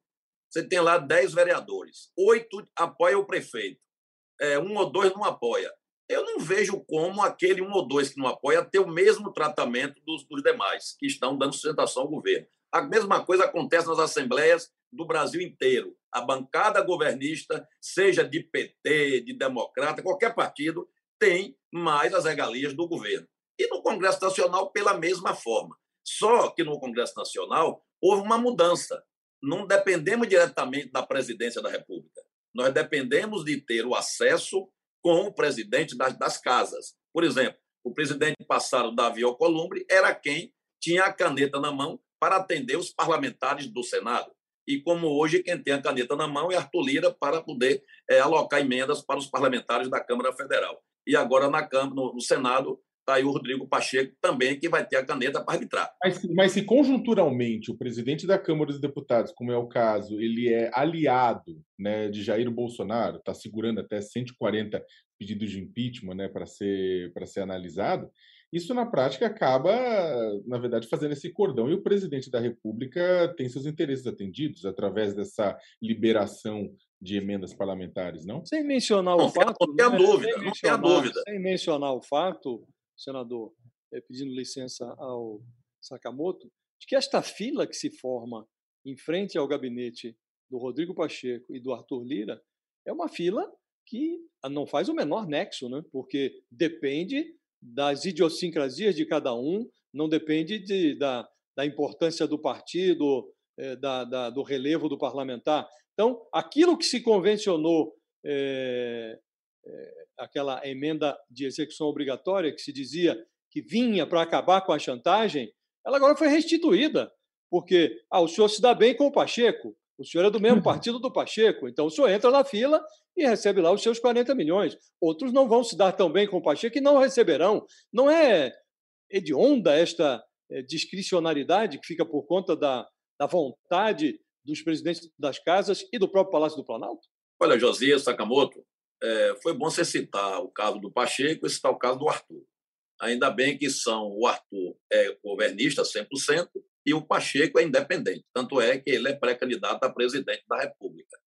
você tem lá 10 vereadores, oito apoiam o prefeito, é, um ou dois não apoia. Eu não vejo como aquele um ou dois que não apoia ter o mesmo tratamento dos, dos demais, que estão dando sustentação ao governo. A mesma coisa acontece nas assembleias do Brasil inteiro. A bancada governista, seja de PT, de democrata, qualquer partido, tem mais as regalias do governo. E no Congresso Nacional, pela mesma forma. Só que no Congresso Nacional houve uma mudança. Não dependemos diretamente da presidência da República. Nós dependemos de ter o acesso com o presidente das, das casas. Por exemplo, o presidente passado, Davi Alcolumbre, era quem tinha a caneta na mão para atender os parlamentares do Senado. E como hoje quem tem a caneta na mão é Arthur Lira para poder é, alocar emendas para os parlamentares da Câmara Federal e agora na Câmara, no, no Senado, está aí o Rodrigo Pacheco também, que vai ter a caneta para arbitrar. Mas, mas, se conjunturalmente o presidente da Câmara dos Deputados, como é o caso, ele é aliado né, de Jair Bolsonaro, está segurando até 140 pedidos de impeachment né, para ser, ser analisado, isso na prática acaba, na verdade, fazendo esse cordão. E o presidente da República tem seus interesses atendidos através dessa liberação de emendas parlamentares, não? Sem mencionar não, o fato. Não tem dúvida, não tem dúvida. Sem mencionar o fato, senador, é, pedindo licença ao Sakamoto, de que esta fila que se forma em frente ao gabinete do Rodrigo Pacheco e do Arthur Lira é uma fila que não faz o menor nexo, né? porque depende das idiosincrasias de cada um, não depende de, da, da importância do partido, é, da, da, do relevo do parlamentar. Então, aquilo que se convencionou, é, é, aquela emenda de execução obrigatória, que se dizia que vinha para acabar com a chantagem, ela agora foi restituída, porque ah, o senhor se dá bem com o Pacheco, o senhor é do mesmo partido do Pacheco, então o senhor entra na fila e recebe lá os seus 40 milhões. Outros não vão se dar tão bem com o Pacheco e não receberão. Não é hedionda esta é, discricionariedade que fica por conta da, da vontade dos presidentes das casas e do próprio Palácio do Planalto? Olha, Josias Sakamoto, é, foi bom você citar o caso do Pacheco e citar o caso do Arthur. Ainda bem que são o Arthur é governista 100% e o Pacheco é independente. Tanto é que ele é pré-candidato a presidente da República.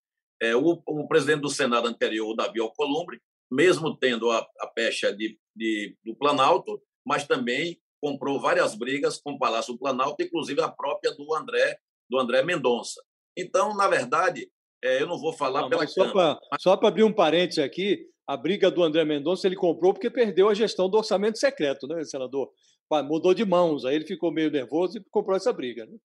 É, o, o, presidente do Senado anterior, Davi Alcolumbre, mesmo tendo a, a pecha de, de, do Planalto, mas também comprou várias brigas com o Palácio do Planalto, inclusive a própria do André do André Mendonça. Então, na verdade, é, eu não vou falar não, pela Só para mas... abrir um parênteses aqui, a briga do André Mendonça ele comprou porque perdeu a gestão do orçamento secreto, né, senador? Mudou de mãos, aí ele ficou meio nervoso e comprou essa briga. Né?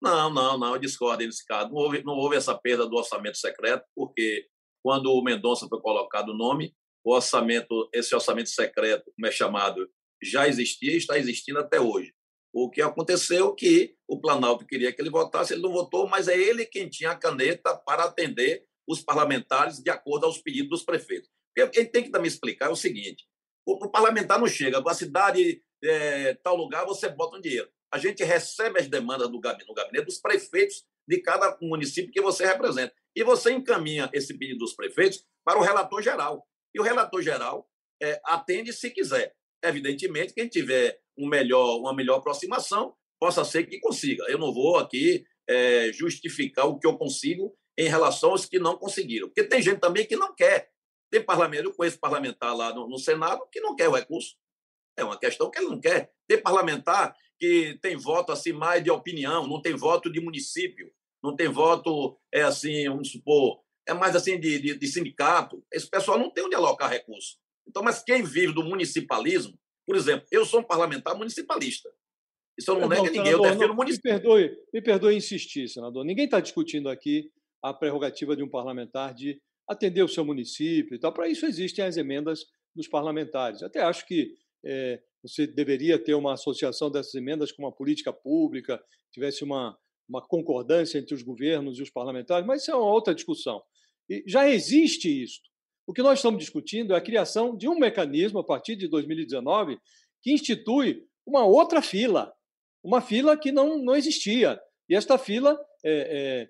Não, não, não, eu discordo nesse caso. Não houve, não houve essa perda do orçamento secreto, porque quando o Mendonça foi colocado o nome, o orçamento, esse orçamento secreto, como é chamado, já existia e está existindo até hoje. O que aconteceu que o Planalto queria que ele votasse, ele não votou, mas é ele quem tinha a caneta para atender os parlamentares de acordo aos pedidos dos prefeitos. Ele tem que também explicar é o seguinte: o, parlamentar não chega, a cidade, é, tal lugar, você bota um dinheiro. A gente recebe as demandas do gabinete, no gabinete dos prefeitos de cada município que você representa. e você encaminha esse pedido dos prefeitos para o relator geral. E o relator geral é, atende se quiser. Evidentemente, quem tiver um melhor, uma melhor aproximação, possa ser que consiga. Eu não vou aqui é, justificar o que eu consigo em relação aos que não conseguiram. Porque tem gente também que não quer. Tem parlamento, eu conheço parlamentar lá no, no Senado que não quer o recurso. É uma questão que ele não quer. Tem parlamentar que tem voto assim mais de opinião, não tem voto de município, não tem voto, é assim, vamos supor, é mais assim de, de, de sindicato. Esse pessoal não tem onde alocar recurso. Então, mas quem vive do municipalismo, por exemplo, eu sou um parlamentar municipalista. Isso eu não nego ninguém, eu defendo o município. Me perdoe, me perdoe insistir, senador. Ninguém está discutindo aqui a prerrogativa de um parlamentar de atender o seu município e tal. Para isso existem as emendas dos parlamentares. Até acho que é, você deveria ter uma associação dessas emendas com uma política pública, tivesse uma, uma concordância entre os governos e os parlamentares, mas isso é uma outra discussão. E já existe isso. O que nós estamos discutindo é a criação de um mecanismo, a partir de 2019, que institui uma outra fila, uma fila que não, não existia. E esta fila é, é,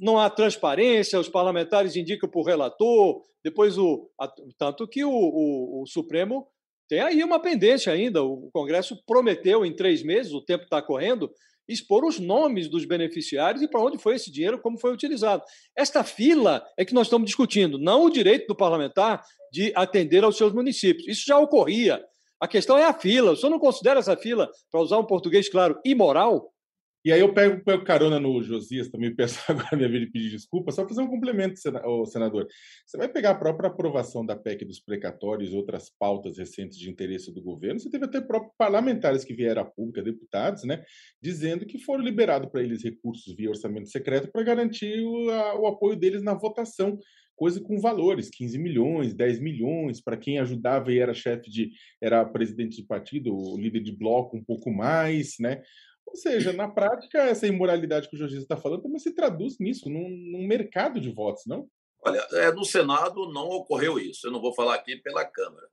não há transparência, os parlamentares indicam por relator, depois o. Tanto que o, o, o Supremo tem aí uma pendência ainda. O Congresso prometeu em três meses, o tempo está correndo, expor os nomes dos beneficiários e para onde foi esse dinheiro, como foi utilizado. Esta fila é que nós estamos discutindo, não o direito do parlamentar de atender aos seus municípios. Isso já ocorria. A questão é a fila. O senhor não considera essa fila, para usar um português claro, imoral? E aí eu pego, pego carona no Josias, também [laughs] peço agora minha vez de pedir desculpa, só fazer um complemento, senador. Você vai pegar a própria aprovação da PEC dos precatórios e outras pautas recentes de interesse do governo, você teve até próprios parlamentares que vieram à pública, deputados, né, dizendo que foram liberados para eles recursos via orçamento secreto para garantir o, a, o apoio deles na votação coisa com valores, 15 milhões, 10 milhões, para quem ajudava e era chefe de, era presidente de partido, líder de bloco, um pouco mais, né? Ou seja, na prática, essa imoralidade que o Jorge está falando também se traduz nisso, num, num, mercado de votos, não? Olha, é, no Senado não ocorreu isso, eu não vou falar aqui pela Câmara.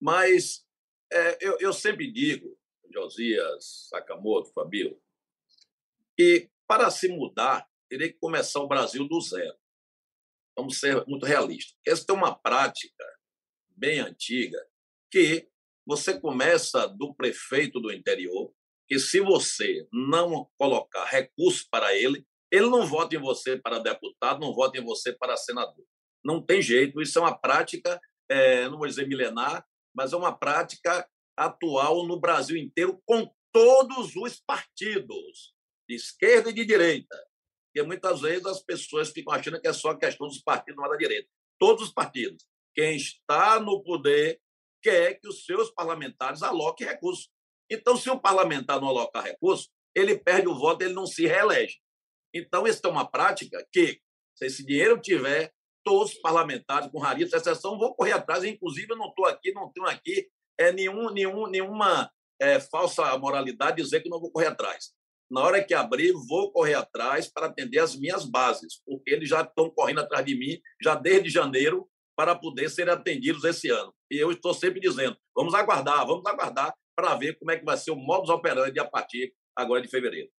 Mas é, eu, eu sempre digo, Josias, Sakamoto, Fabio, que para se mudar, teria que começar o Brasil do zero. Vamos ser muito realistas. Essa é uma prática bem antiga que você começa do prefeito do interior, que se você não colocar recursos para ele, ele não vota em você para deputado, não vota em você para senador. Não tem jeito, isso é uma prática, é, não vou dizer milenar, mas é uma prática atual no Brasil inteiro com todos os partidos, de esquerda e de direita. Porque muitas vezes as pessoas ficam achando que é só questão dos partidos lá da direita. Todos os partidos. Quem está no poder quer que os seus parlamentares aloquem recursos. Então, se o parlamentar não alocar recursos, ele perde o voto, ele não se reelege. Então, isso é uma prática que, se esse dinheiro tiver, todos os parlamentares, com raríssima exceção, vão correr atrás. Inclusive, eu não estou aqui, não tenho aqui é, nenhum, nenhum, nenhuma é, falsa moralidade dizer que não vou correr atrás. Na hora que abrir, vou correr atrás para atender as minhas bases, porque eles já estão correndo atrás de mim, já desde janeiro, para poder serem atendidos esse ano. E eu estou sempre dizendo: vamos aguardar, vamos aguardar, para ver como é que vai ser o modus operandi a partir agora de fevereiro.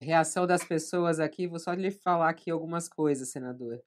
Reação das pessoas aqui, vou só lhe falar aqui algumas coisas, senador.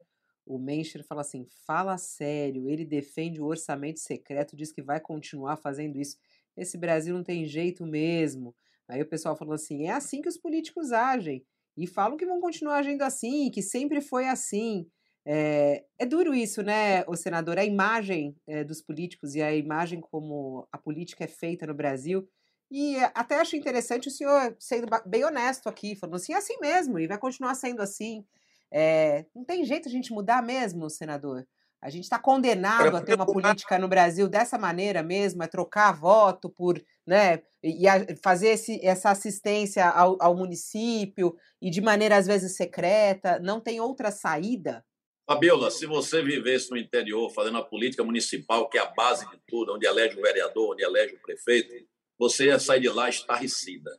O Mencher fala assim: fala sério, ele defende o orçamento secreto, diz que vai continuar fazendo isso. Esse Brasil não tem jeito mesmo. Aí o pessoal falou assim: é assim que os políticos agem. E falam que vão continuar agindo assim, que sempre foi assim. É, é, duro isso, né, o senador? A imagem é, dos políticos e a imagem como a política é feita no Brasil. E até acho interessante o senhor sendo bem honesto aqui, falando assim, é assim mesmo, e vai continuar sendo assim. É, não tem jeito a gente mudar mesmo, senador? A gente está condenado a ter uma política no Brasil dessa maneira mesmo, é trocar voto por, né, e fazer esse, essa assistência ao, ao município e de maneira às vezes secreta. Não tem outra saída? Fabiola, se você vivesse no interior fazendo a política municipal, que é a base de tudo, onde elege o vereador, onde elege o prefeito, você ia sair de lá estarrecida.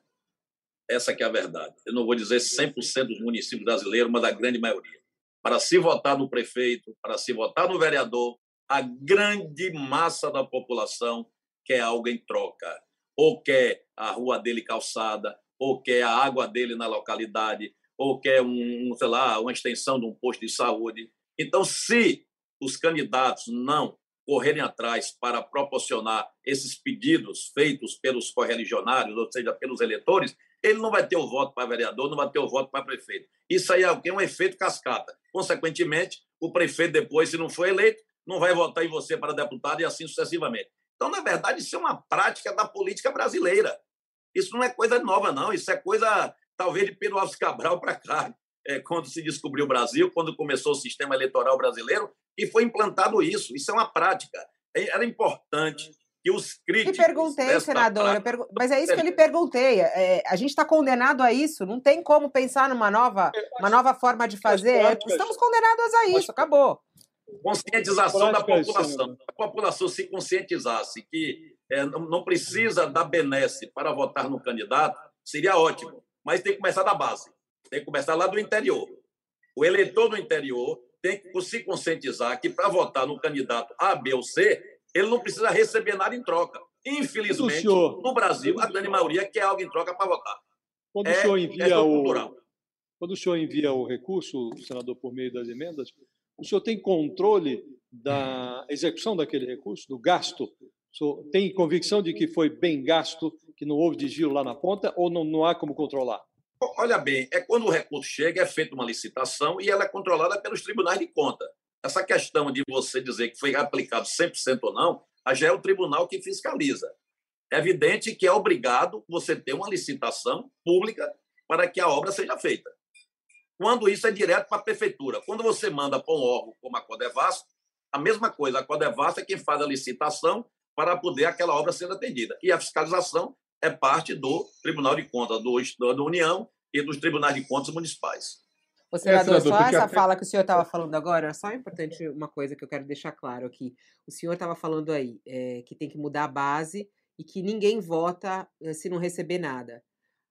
Essa que é a verdade. Eu não vou dizer 100% dos municípios brasileiros, mas da grande maioria. Para se votar no prefeito, para se votar no vereador, a grande massa da população quer algo em troca. Ou quer a rua dele calçada, ou quer a água dele na localidade, ou quer um, sei lá, uma extensão de um posto de saúde. Então, se os candidatos não correrem atrás para proporcionar esses pedidos feitos pelos correligionários, ou seja, pelos eleitores, ele não vai ter o voto para vereador, não vai ter o voto para prefeito. Isso aí é um efeito cascata. Consequentemente, o prefeito depois, se não for eleito, não vai votar em você para deputado e assim sucessivamente. Então, na verdade, isso é uma prática da política brasileira. Isso não é coisa nova, não. Isso é coisa, talvez, de Pedro Alves Cabral para cá, é, quando se descobriu o Brasil, quando começou o sistema eleitoral brasileiro, e foi implantado isso. Isso é uma prática. É, era importante que os críticos. Eu perguntei, senador, pergu... mas é isso que eu lhe perguntei. É, a gente está condenado a isso, não tem como pensar numa nova, uma nova forma de fazer. Estamos condenados a isso, acabou. Conscientização da população. A população se conscientizasse que é, não precisa da benesse para votar no candidato, seria ótimo. Mas tem que começar da base, tem que começar lá do interior. O eleitor do interior tem que se conscientizar que para votar no candidato A, B ou C, ele não precisa receber nada em troca. Infelizmente, no Brasil, a grande maioria quer algo em troca para votar. Quando é, o senhor envia o quando o senhor envia o recurso, senador, por meio das emendas, o senhor tem controle da execução daquele recurso, do gasto? O senhor tem convicção de que foi bem gasto, que não houve desvio lá na ponta, ou não, não há como controlar? Olha bem, é quando o recurso chega, é feita uma licitação e ela é controlada pelos tribunais de conta. Essa questão de você dizer que foi aplicado 100% ou não, já é o tribunal que fiscaliza. É evidente que é obrigado você ter uma licitação pública para que a obra seja feita. Quando isso é direto para a prefeitura. Quando você manda para um órgão como a Codevasf, a mesma coisa. A Codevasf é quem faz a licitação para poder aquela obra ser atendida. E a fiscalização é parte do Tribunal de Contas do, da União e dos Tribunais de Contas municipais. O senador, é, senador só essa até... fala que o senhor estava falando agora, só é importante uma coisa que eu quero deixar claro aqui. O senhor estava falando aí é, que tem que mudar a base e que ninguém vota eh, se não receber nada.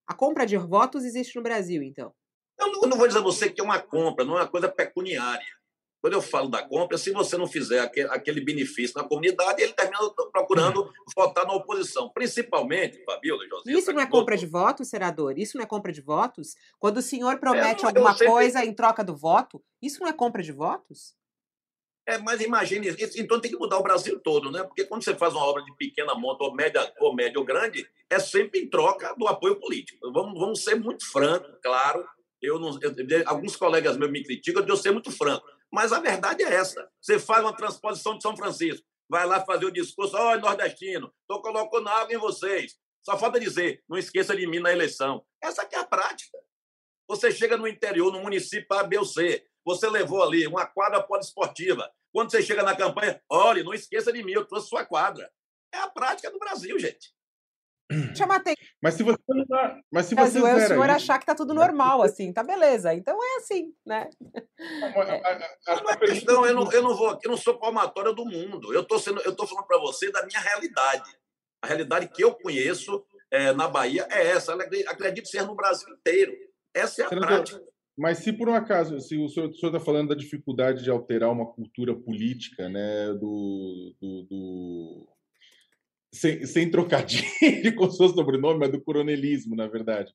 A compra de votos existe no Brasil, então? Eu não, eu não vou dizer a você que é uma compra, não é uma coisa pecuniária. Quando eu falo da compra, se você não fizer aquele, benefício na comunidade, ele termina procurando uhum. votar na oposição. Principalmente, Fabiola, José. Isso não é compra de votos, senador? Isso não é compra de votos? Quando o senhor promete é, alguma sempre... coisa em troca do voto, isso não é compra de votos? É, mas imagine, então tem que mudar o Brasil todo, né? Porque quando você faz uma obra de pequena monta ou média ou média ou grande, é sempre em troca do apoio político. Vamos, vamos ser muito francos, claro. Eu não, eu, alguns colegas meus me criticam de eu ser muito franco. Mas a verdade é essa. Você faz uma transposição de São Francisco, vai lá fazer o discurso, ó, oh, nordestino, estou colocando água em vocês. Só falta dizer, não esqueça de mim na eleição. Essa aqui é a prática. Você chega no interior, no município A, B ou C, você levou ali uma quadra poliesportiva. Quando você chega na campanha, olhe, não esqueça de mim, eu trouxe sua quadra. É a prática do Brasil, gente. Chama atenção. Mas se você não dá, mas se você é o senhor isso, achar que tá tudo normal, assim, tá beleza. Então é assim, né? A, a, a, questão, eu não, eu não vou, eu não sou palmatória do mundo. Eu tô sendo, eu tô falando para você da minha realidade. A realidade que eu conheço é, na Bahia é essa. Acredito ser no Brasil inteiro. Essa é a prática. Mas se por um acaso, se o senhor está falando da dificuldade de alterar uma cultura política, né, do, do, do sem, sem trocadilho [laughs] com seu sobrenome, é do coronelismo, na verdade.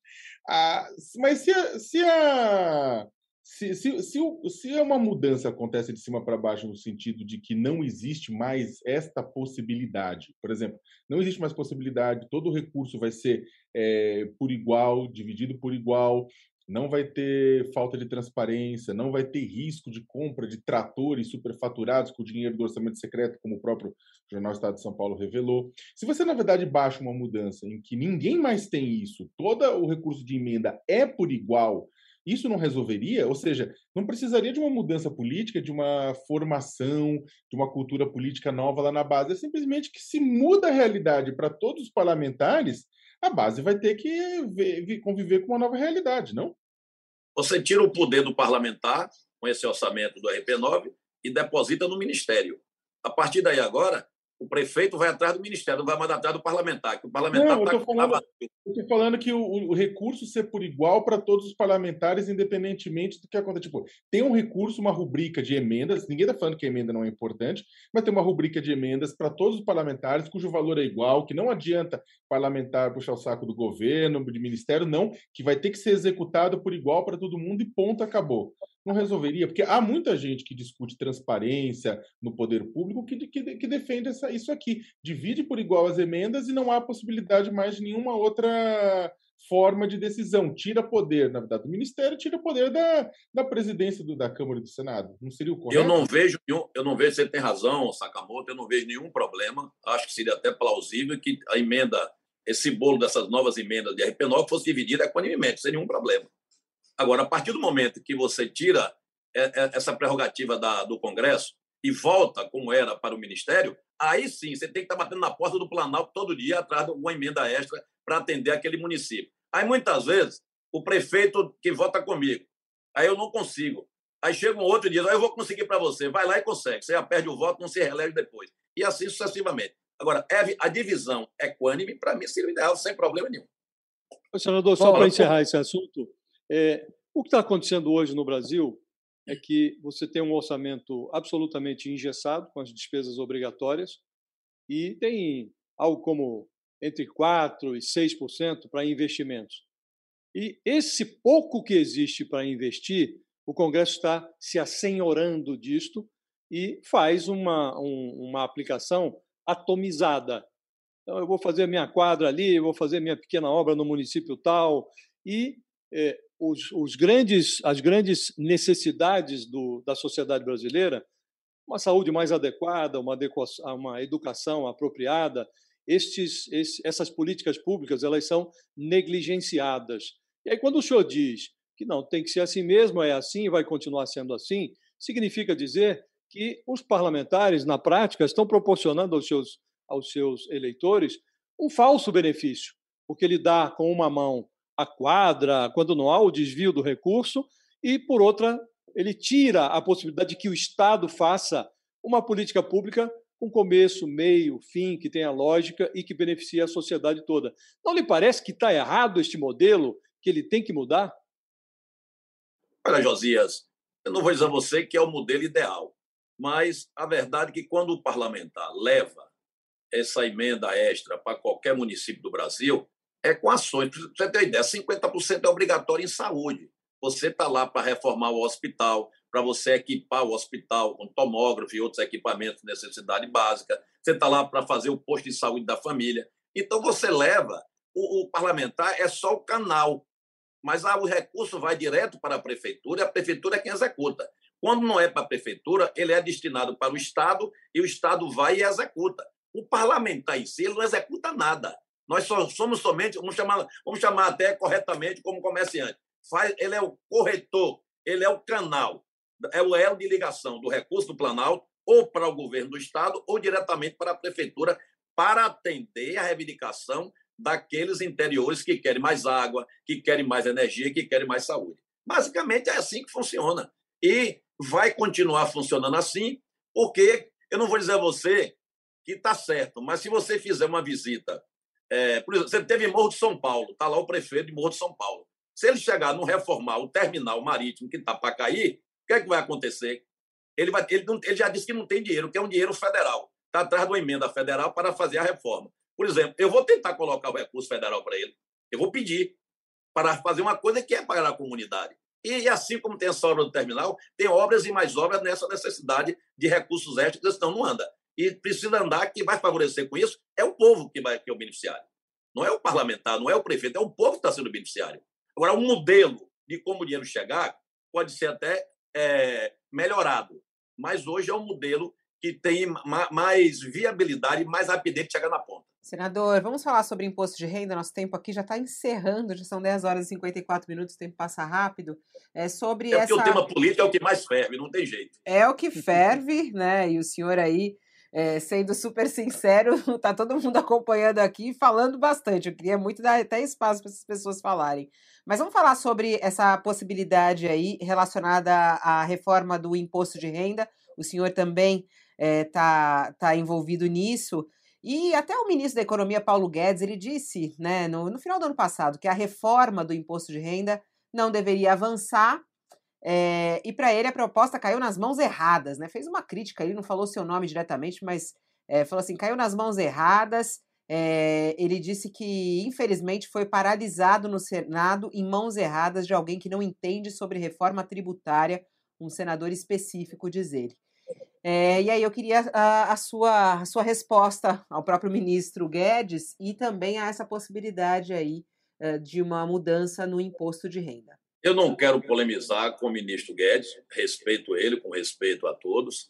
Ah, mas se a, se, a, se, se, se, se uma mudança acontece de cima para baixo no sentido de que não existe mais esta possibilidade, por exemplo, não existe mais possibilidade, todo recurso vai ser é, por igual, dividido por igual, não vai ter falta de transparência, não vai ter risco de compra de tratores superfaturados com o dinheiro do orçamento secreto, como o próprio Jornal Estado de São Paulo revelou. Se você, na verdade, baixa uma mudança em que ninguém mais tem isso, todo o recurso de emenda é por igual, isso não resolveria? Ou seja, não precisaria de uma mudança política, de uma formação, de uma cultura política nova lá na base. É simplesmente que se muda a realidade para todos os parlamentares, a base vai ter que ver, conviver com uma nova realidade, não? Você tira o poder do parlamentar com esse orçamento do RP9 e deposita no ministério. A partir daí agora, o prefeito vai atrás do ministério, não vai mais atrás do parlamentar. Que o parlamentar não, eu estou falando, falando que o, o, recurso ser por igual para todos os parlamentares, independentemente do que aconteça. Tipo, tem um recurso, uma rubrica de emendas, ninguém está falando que a emenda não é importante, mas tem uma rubrica de emendas para todos os parlamentares, cujo valor é igual, que não adianta parlamentar puxar o saco do governo, de ministério, não, que vai ter que ser executado por igual para todo mundo e ponto, acabou não resolveria? Porque há muita gente que discute transparência no poder público que, que, que defende essa, isso aqui. Divide por igual as emendas e não há possibilidade mais de nenhuma outra forma de decisão. Tira poder, na verdade, do Ministério, tira poder da, da presidência do, da Câmara e do Senado. Não seria o correto? Eu não vejo, eu não vejo, você tem razão, Sakamoto, eu não vejo nenhum problema. Acho que seria até plausível que a emenda, esse bolo dessas novas emendas de RP9 fosse dividida equanimemente, sem nenhum problema. Agora, a partir do momento que você tira é, é, essa prerrogativa da, do Congresso e volta, como era, para o Ministério, aí sim você tem que estar batendo na porta do Planalto todo dia atrás de alguma emenda extra para atender aquele município. Aí, muitas vezes, o prefeito que vota comigo, aí eu não consigo. Aí chega um outro dia, eu vou conseguir para você. Vai lá e consegue. Você já perde o voto, não se reelege depois. E assim sucessivamente. Agora, a divisão equânime, para mim, seria o ideal, sem problema nenhum. Senador, só para encerrar esse assunto, é, o que está acontecendo hoje no Brasil é que você tem um orçamento absolutamente engessado com as despesas obrigatórias e tem algo como entre 4% e 6% para investimentos. E esse pouco que existe para investir, o Congresso está se assenhorando disto e faz uma, um, uma aplicação atomizada. Então, eu vou fazer minha quadra ali, vou fazer minha pequena obra no município tal, e é, os, os grandes, as grandes necessidades do, da sociedade brasileira, uma saúde mais adequada, uma, uma educação apropriada, estes, estes, essas políticas públicas elas são negligenciadas. E aí, quando o senhor diz que não tem que ser assim mesmo, é assim, vai continuar sendo assim, significa dizer que os parlamentares, na prática, estão proporcionando aos seus, aos seus eleitores um falso benefício, porque ele dá com uma mão a quadra, quando não há o desvio do recurso, e, por outra, ele tira a possibilidade de que o Estado faça uma política pública com começo, meio, fim, que tenha lógica e que beneficie a sociedade toda. Não lhe parece que está errado este modelo, que ele tem que mudar? Olha, Josias, eu não vou dizer a você que é o modelo ideal, mas a verdade é que quando o parlamentar leva essa emenda extra para qualquer município do Brasil, é com ações. Você ter uma ideia, 50% é obrigatório em saúde. Você está lá para reformar o hospital, para você equipar o hospital com tomógrafo e outros equipamentos de necessidade básica. Você está lá para fazer o posto de saúde da família. Então, você leva. O, o parlamentar é só o canal, mas ah, o recurso vai direto para a prefeitura e a prefeitura é quem executa. Quando não é para a prefeitura, ele é destinado para o Estado e o Estado vai e executa. O parlamentar em si ele não executa nada. Nós só somos somente, vamos chamar, vamos chamar até corretamente como comerciante. Faz, ele é o corretor, ele é o canal, é o elo de ligação do recurso do Planalto ou para o governo do Estado ou diretamente para a prefeitura para atender a reivindicação daqueles interiores que querem mais água, que querem mais energia, que querem mais saúde. Basicamente é assim que funciona. E vai continuar funcionando assim, porque eu não vou dizer a você que está certo, mas se você fizer uma visita é, por exemplo, você teve Morro de São Paulo, está lá o prefeito de Morro de São Paulo. Se ele chegar no reformar o terminal marítimo que está para cair, o que, é que vai acontecer? Ele, vai, ele, não, ele já disse que não tem dinheiro, que é um dinheiro federal. Está atrás de uma emenda federal para fazer a reforma. Por exemplo, eu vou tentar colocar o recurso federal para ele. Eu vou pedir para fazer uma coisa que é para a comunidade. E assim como tem essa obra do terminal, tem obras e mais obras nessa necessidade de recursos extras, senão não anda e precisa andar, que vai favorecer com isso é o povo que vai que é o beneficiário. Não é o parlamentar, não é o prefeito, é o povo que está sendo beneficiário. Agora, o um modelo de como o dinheiro chegar pode ser até é, melhorado, mas hoje é um modelo que tem mais viabilidade e mais rapidez de chegar na ponta. Senador, vamos falar sobre imposto de renda. Nosso tempo aqui já está encerrando, já são 10 horas e 54 minutos, o tempo passa rápido. É sobre é essa. o tema político é o que mais ferve, não tem jeito. É o que ferve, né? E o senhor aí é, sendo super sincero, [laughs] tá todo mundo acompanhando aqui falando bastante. Eu queria muito dar até espaço para essas pessoas falarem. Mas vamos falar sobre essa possibilidade aí relacionada à reforma do imposto de renda. O senhor também está é, tá envolvido nisso. E até o ministro da Economia, Paulo Guedes, ele disse né, no, no final do ano passado que a reforma do imposto de renda não deveria avançar. É, e para ele a proposta caiu nas mãos erradas, né? Fez uma crítica, ele não falou seu nome diretamente, mas é, falou assim: caiu nas mãos erradas. É, ele disse que, infelizmente, foi paralisado no Senado em mãos erradas de alguém que não entende sobre reforma tributária, um senador específico, diz ele. É, e aí eu queria a, a, sua, a sua resposta ao próprio ministro Guedes e também a essa possibilidade aí de uma mudança no imposto de renda. Eu não quero polemizar com o ministro Guedes, respeito ele, com respeito a todos.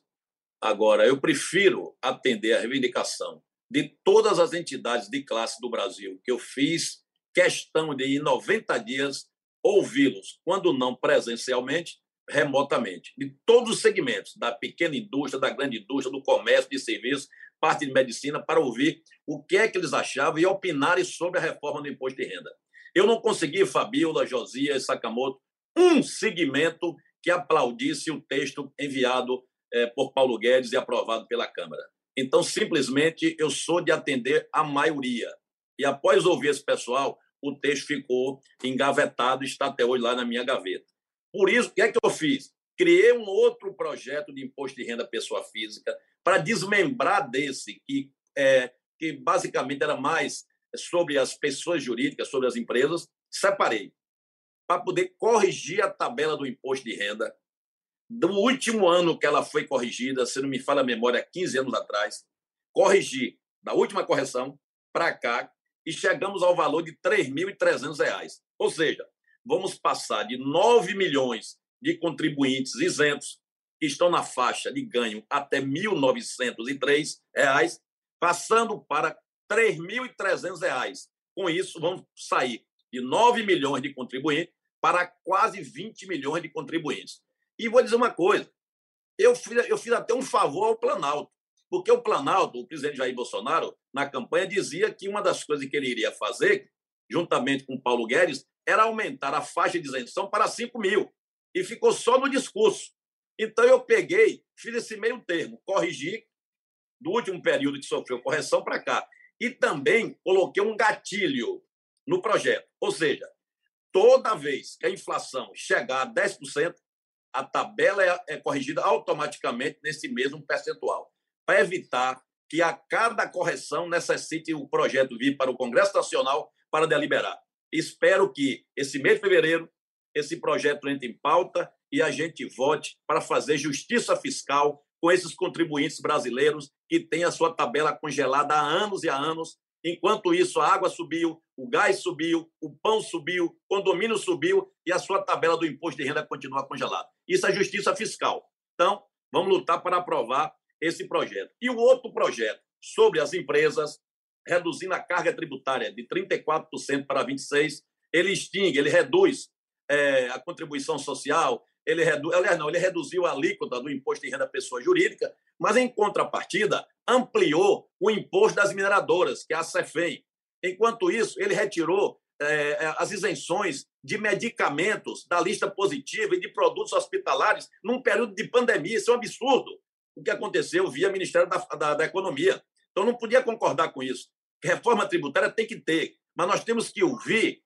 Agora, eu prefiro atender a reivindicação de todas as entidades de classe do Brasil, que eu fiz questão de, em 90 dias, ouvi-los, quando não presencialmente, remotamente, de todos os segmentos, da pequena indústria, da grande indústria, do comércio, de serviços, parte de medicina, para ouvir o que é que eles achavam e opinarem sobre a reforma do imposto de renda. Eu não consegui, Fabiola, Josias, Sakamoto, um segmento que aplaudisse o texto enviado eh, por Paulo Guedes e aprovado pela Câmara. Então, simplesmente, eu sou de atender a maioria. E após ouvir esse pessoal, o texto ficou engavetado e está até hoje lá na minha gaveta. Por isso, o que é que eu fiz? Criei um outro projeto de imposto de renda pessoa física para desmembrar desse, que, é, que basicamente era mais sobre as pessoas jurídicas, sobre as empresas, separei para poder corrigir a tabela do imposto de renda do último ano que ela foi corrigida, se não me falha a memória, 15 anos atrás, corrigir da última correção para cá e chegamos ao valor de R$ 3.300. Ou seja, vamos passar de 9 milhões de contribuintes isentos, que estão na faixa de ganho até R$ 1.903, passando para R$ 3.300. Com isso, vamos sair de 9 milhões de contribuintes para quase 20 milhões de contribuintes. E vou dizer uma coisa: eu fiz, eu fiz até um favor ao Planalto, porque o Planalto, o presidente Jair Bolsonaro, na campanha, dizia que uma das coisas que ele iria fazer, juntamente com Paulo Guedes, era aumentar a faixa de isenção para 5 mil. E ficou só no discurso. Então eu peguei, fiz esse meio termo, corrigi do último período que sofreu correção para cá. E também coloquei um gatilho no projeto. Ou seja, toda vez que a inflação chegar a 10%, a tabela é, é corrigida automaticamente nesse mesmo percentual, para evitar que a cada correção necessite o projeto vir para o Congresso Nacional para deliberar. Espero que esse mês de fevereiro esse projeto entre em pauta e a gente vote para fazer justiça fiscal com esses contribuintes brasileiros que têm a sua tabela congelada há anos e há anos. Enquanto isso, a água subiu, o gás subiu, o pão subiu, o condomínio subiu e a sua tabela do imposto de renda continua congelada. Isso é justiça fiscal. Então, vamos lutar para aprovar esse projeto. E o outro projeto sobre as empresas, reduzindo a carga tributária de 34% para 26%, ele extingue, ele reduz é, a contribuição social, ele redu... aliás, não, ele reduziu a alíquota do imposto de renda pessoa jurídica, mas em contrapartida ampliou o imposto das mineradoras, que é a CEFEM. Enquanto isso, ele retirou é, é, as isenções de medicamentos da lista positiva e de produtos hospitalares num período de pandemia. Isso é um absurdo o que aconteceu via Ministério da, da, da Economia. Então, não podia concordar com isso. Reforma tributária tem que ter, mas nós temos que ouvir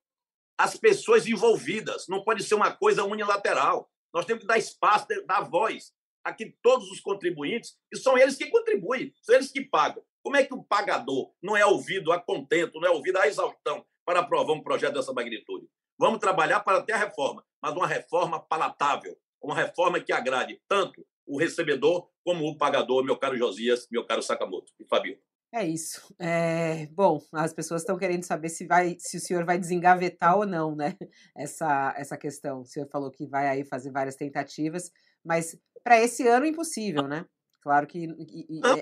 as pessoas envolvidas. Não pode ser uma coisa unilateral. Nós temos que dar espaço, dar voz a que todos os contribuintes, e são eles que contribuem, são eles que pagam. Como é que o pagador não é ouvido a contento, não é ouvido a exaustão para aprovar um projeto dessa magnitude? Vamos trabalhar para ter a reforma, mas uma reforma palatável, uma reforma que agrade tanto o recebedor como o pagador, meu caro Josias, meu caro Sakamoto e Fabio. É isso. É, bom, as pessoas estão querendo saber se vai, se o senhor vai desengavetar ou não, né? [laughs] Essa, essa questão. O senhor falou que vai aí fazer várias tentativas, mas para esse ano impossível, né? Claro que. E, não,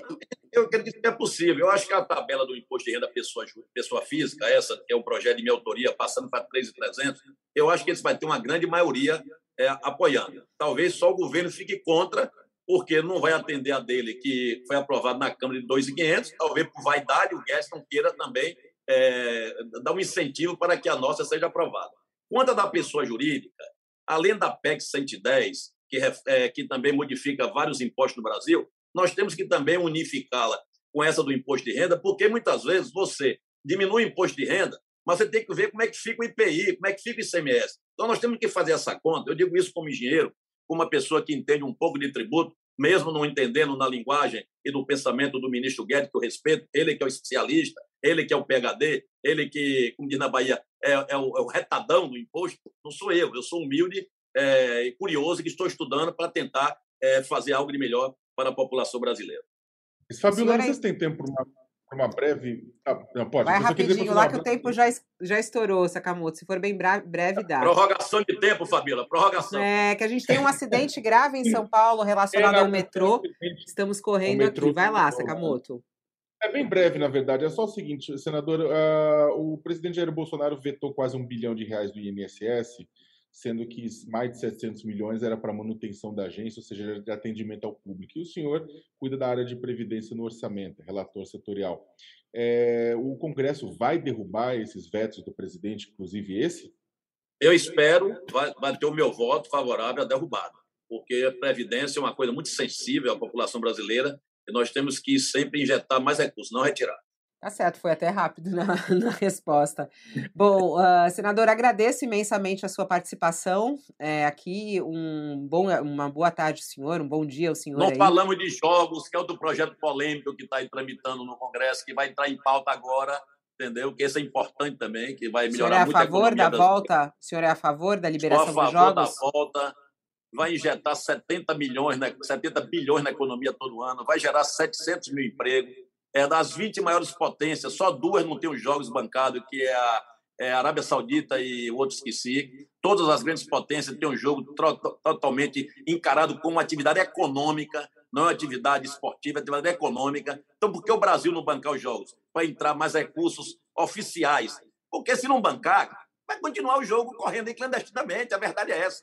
eu acredito que é possível. Eu acho que a tabela do imposto de renda pessoa, pessoa física, essa que é um projeto de minha autoria, passando para 3,300, eu acho que eles vai ter uma grande maioria é, apoiando. Talvez só o governo fique contra porque não vai atender a dele, que foi aprovado na Câmara de 2.500, talvez por vaidade o Guedes não queira também é, dar um incentivo para que a nossa seja aprovada. Quanto a da pessoa jurídica, além da PEC 110, que, é, que também modifica vários impostos no Brasil, nós temos que também unificá-la com essa do imposto de renda, porque muitas vezes você diminui o imposto de renda, mas você tem que ver como é que fica o IPI, como é que fica o ICMS. Então, nós temos que fazer essa conta. Eu digo isso como engenheiro, uma pessoa que entende um pouco de tributo, mesmo não entendendo na linguagem e no pensamento do ministro Guedes, que eu respeito, ele que é o especialista, ele que é o PHD, ele que, como diz na Bahia, é, é, o, é o, retadão do imposto, não sou eu, eu sou humilde é, e curioso que estou estudando para tentar é, fazer algo de melhor para a população brasileira. Fabiola, sei se tem tempo para uma, uma, breve. Ah, não, pode. Vai rapidinho lá que o tempo já, já estourou, Sakamoto. Se for bem breve, dá. Prorrogação de tempo, Fabiola, prorrogação. É, que a gente tem um acidente grave em São Paulo relacionado ao metrô. Estamos correndo aqui. Vai lá, Sakamoto. É bem breve, na verdade. É só o seguinte, senador. Uh, o presidente Jair Bolsonaro vetou quase um bilhão de reais do INSS sendo que mais de 700 milhões era para manutenção da agência, ou seja, de atendimento ao público. E o senhor cuida da área de previdência no orçamento, relator setorial. É, o Congresso vai derrubar esses vetos do presidente, inclusive esse? Eu espero, vai, vai ter o meu voto favorável à derrubada, porque a previdência é uma coisa muito sensível à população brasileira e nós temos que sempre injetar mais recursos, não retirar. Tá certo, foi até rápido [laughs] na, na resposta. Bom, uh, senador, agradeço imensamente a sua participação é, aqui. Um bom, uma boa tarde, senhor. Um bom dia ao senhor. Não aí. falamos de jogos, que é outro projeto polêmico que está aí tramitando no Congresso, que vai entrar em pauta agora, entendeu? Que esse é importante também, que vai melhorar muito a favor a da volta? O senhor é a favor da liberação dos jogos? a favor da volta. Vai injetar 70 milhões, 70 bilhões na economia todo ano, vai gerar 700 mil empregos é, das 20 maiores potências, só duas não têm os jogos bancados, que é a, é Arábia Saudita e o outro esqueci. Todas as grandes potências têm um jogo totalmente encarado como uma atividade econômica, não é uma atividade esportiva, é uma atividade econômica. Então, por que o Brasil não bancar os jogos? Para entrar mais recursos oficiais. Porque se não bancar, vai continuar o jogo correndo clandestinamente, a verdade é essa.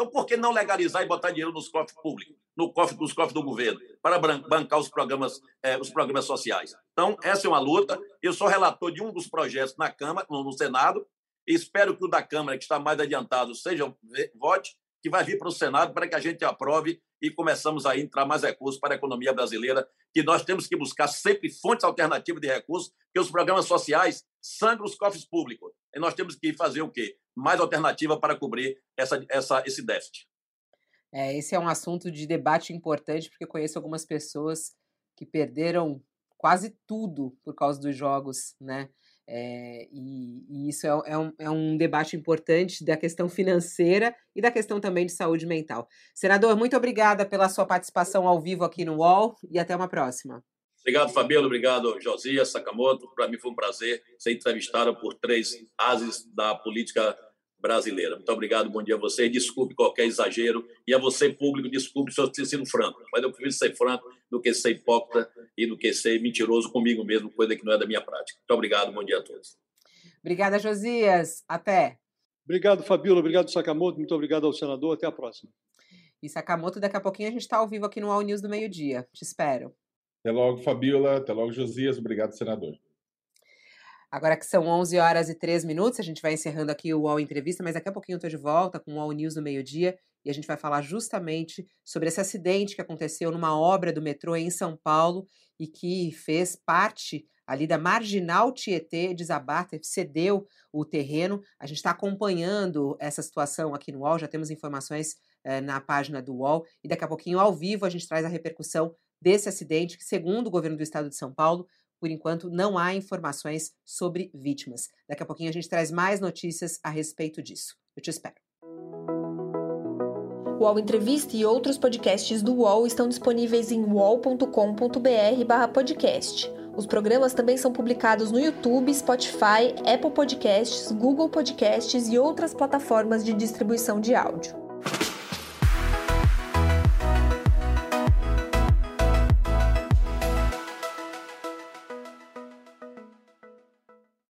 Então, por que não legalizar e botar dinheiro nos cofres públicos, no cofre, nos cofres do governo, para bancar os programas, eh, os programas sociais? Então, essa é uma luta. Eu sou relator de um dos projetos na Câmara, no Senado, e espero que o da Câmara, que está mais adiantado, seja vote, que vai vir para o Senado para que a gente aprove e começamos a entrar mais recursos para a economia brasileira, que nós temos que buscar sempre fontes alternativas de recursos, porque os programas sociais sangram os cofres públicos. E nós temos que fazer o quê? Mais alternativa para cobrir essa, essa, esse déficit. É, esse é um assunto de debate importante, porque conheço algumas pessoas que perderam quase tudo por causa dos jogos, né? É, e, e, isso é, é, um, é, um, debate importante da questão financeira e da questão também de saúde mental. Senador, muito obrigada pela sua participação ao vivo aqui no UOL e até uma próxima. Obrigado, Fabíola. Obrigado, Josias Sakamoto. Para mim foi um prazer ser entrevistado por três ases da política brasileira. Muito obrigado, bom dia a você. Desculpe qualquer exagero. E a você, público, desculpe se eu ter sido franco. Mas eu prefiro ser franco do que ser hipócrita e do que ser mentiroso comigo mesmo, coisa que não é da minha prática. Muito obrigado, bom dia a todos. Obrigada, Josias. Até. Obrigado, Fabíola. Obrigado, Sakamoto. Muito obrigado ao senador. Até a próxima. E Sakamoto, daqui a pouquinho a gente está ao vivo aqui no All News do meio-dia. Te espero. Até logo, Fabíola. Até logo, Josias. Obrigado, senador. Agora que são 11 horas e 3 minutos, a gente vai encerrando aqui o UOL Entrevista, mas daqui a pouquinho eu estou de volta com o UOL News no meio-dia e a gente vai falar justamente sobre esse acidente que aconteceu numa obra do metrô em São Paulo e que fez parte ali da Marginal Tietê desabar, cedeu o terreno. A gente está acompanhando essa situação aqui no UOL, já temos informações eh, na página do UOL e daqui a pouquinho, ao vivo, a gente traz a repercussão desse acidente que, segundo o governo do estado de São Paulo, por enquanto, não há informações sobre vítimas. Daqui a pouquinho a gente traz mais notícias a respeito disso. Eu te espero. O UOL Entrevista e outros podcasts do UOL estão disponíveis em uol.com.br/podcast. Os programas também são publicados no YouTube, Spotify, Apple Podcasts, Google Podcasts e outras plataformas de distribuição de áudio.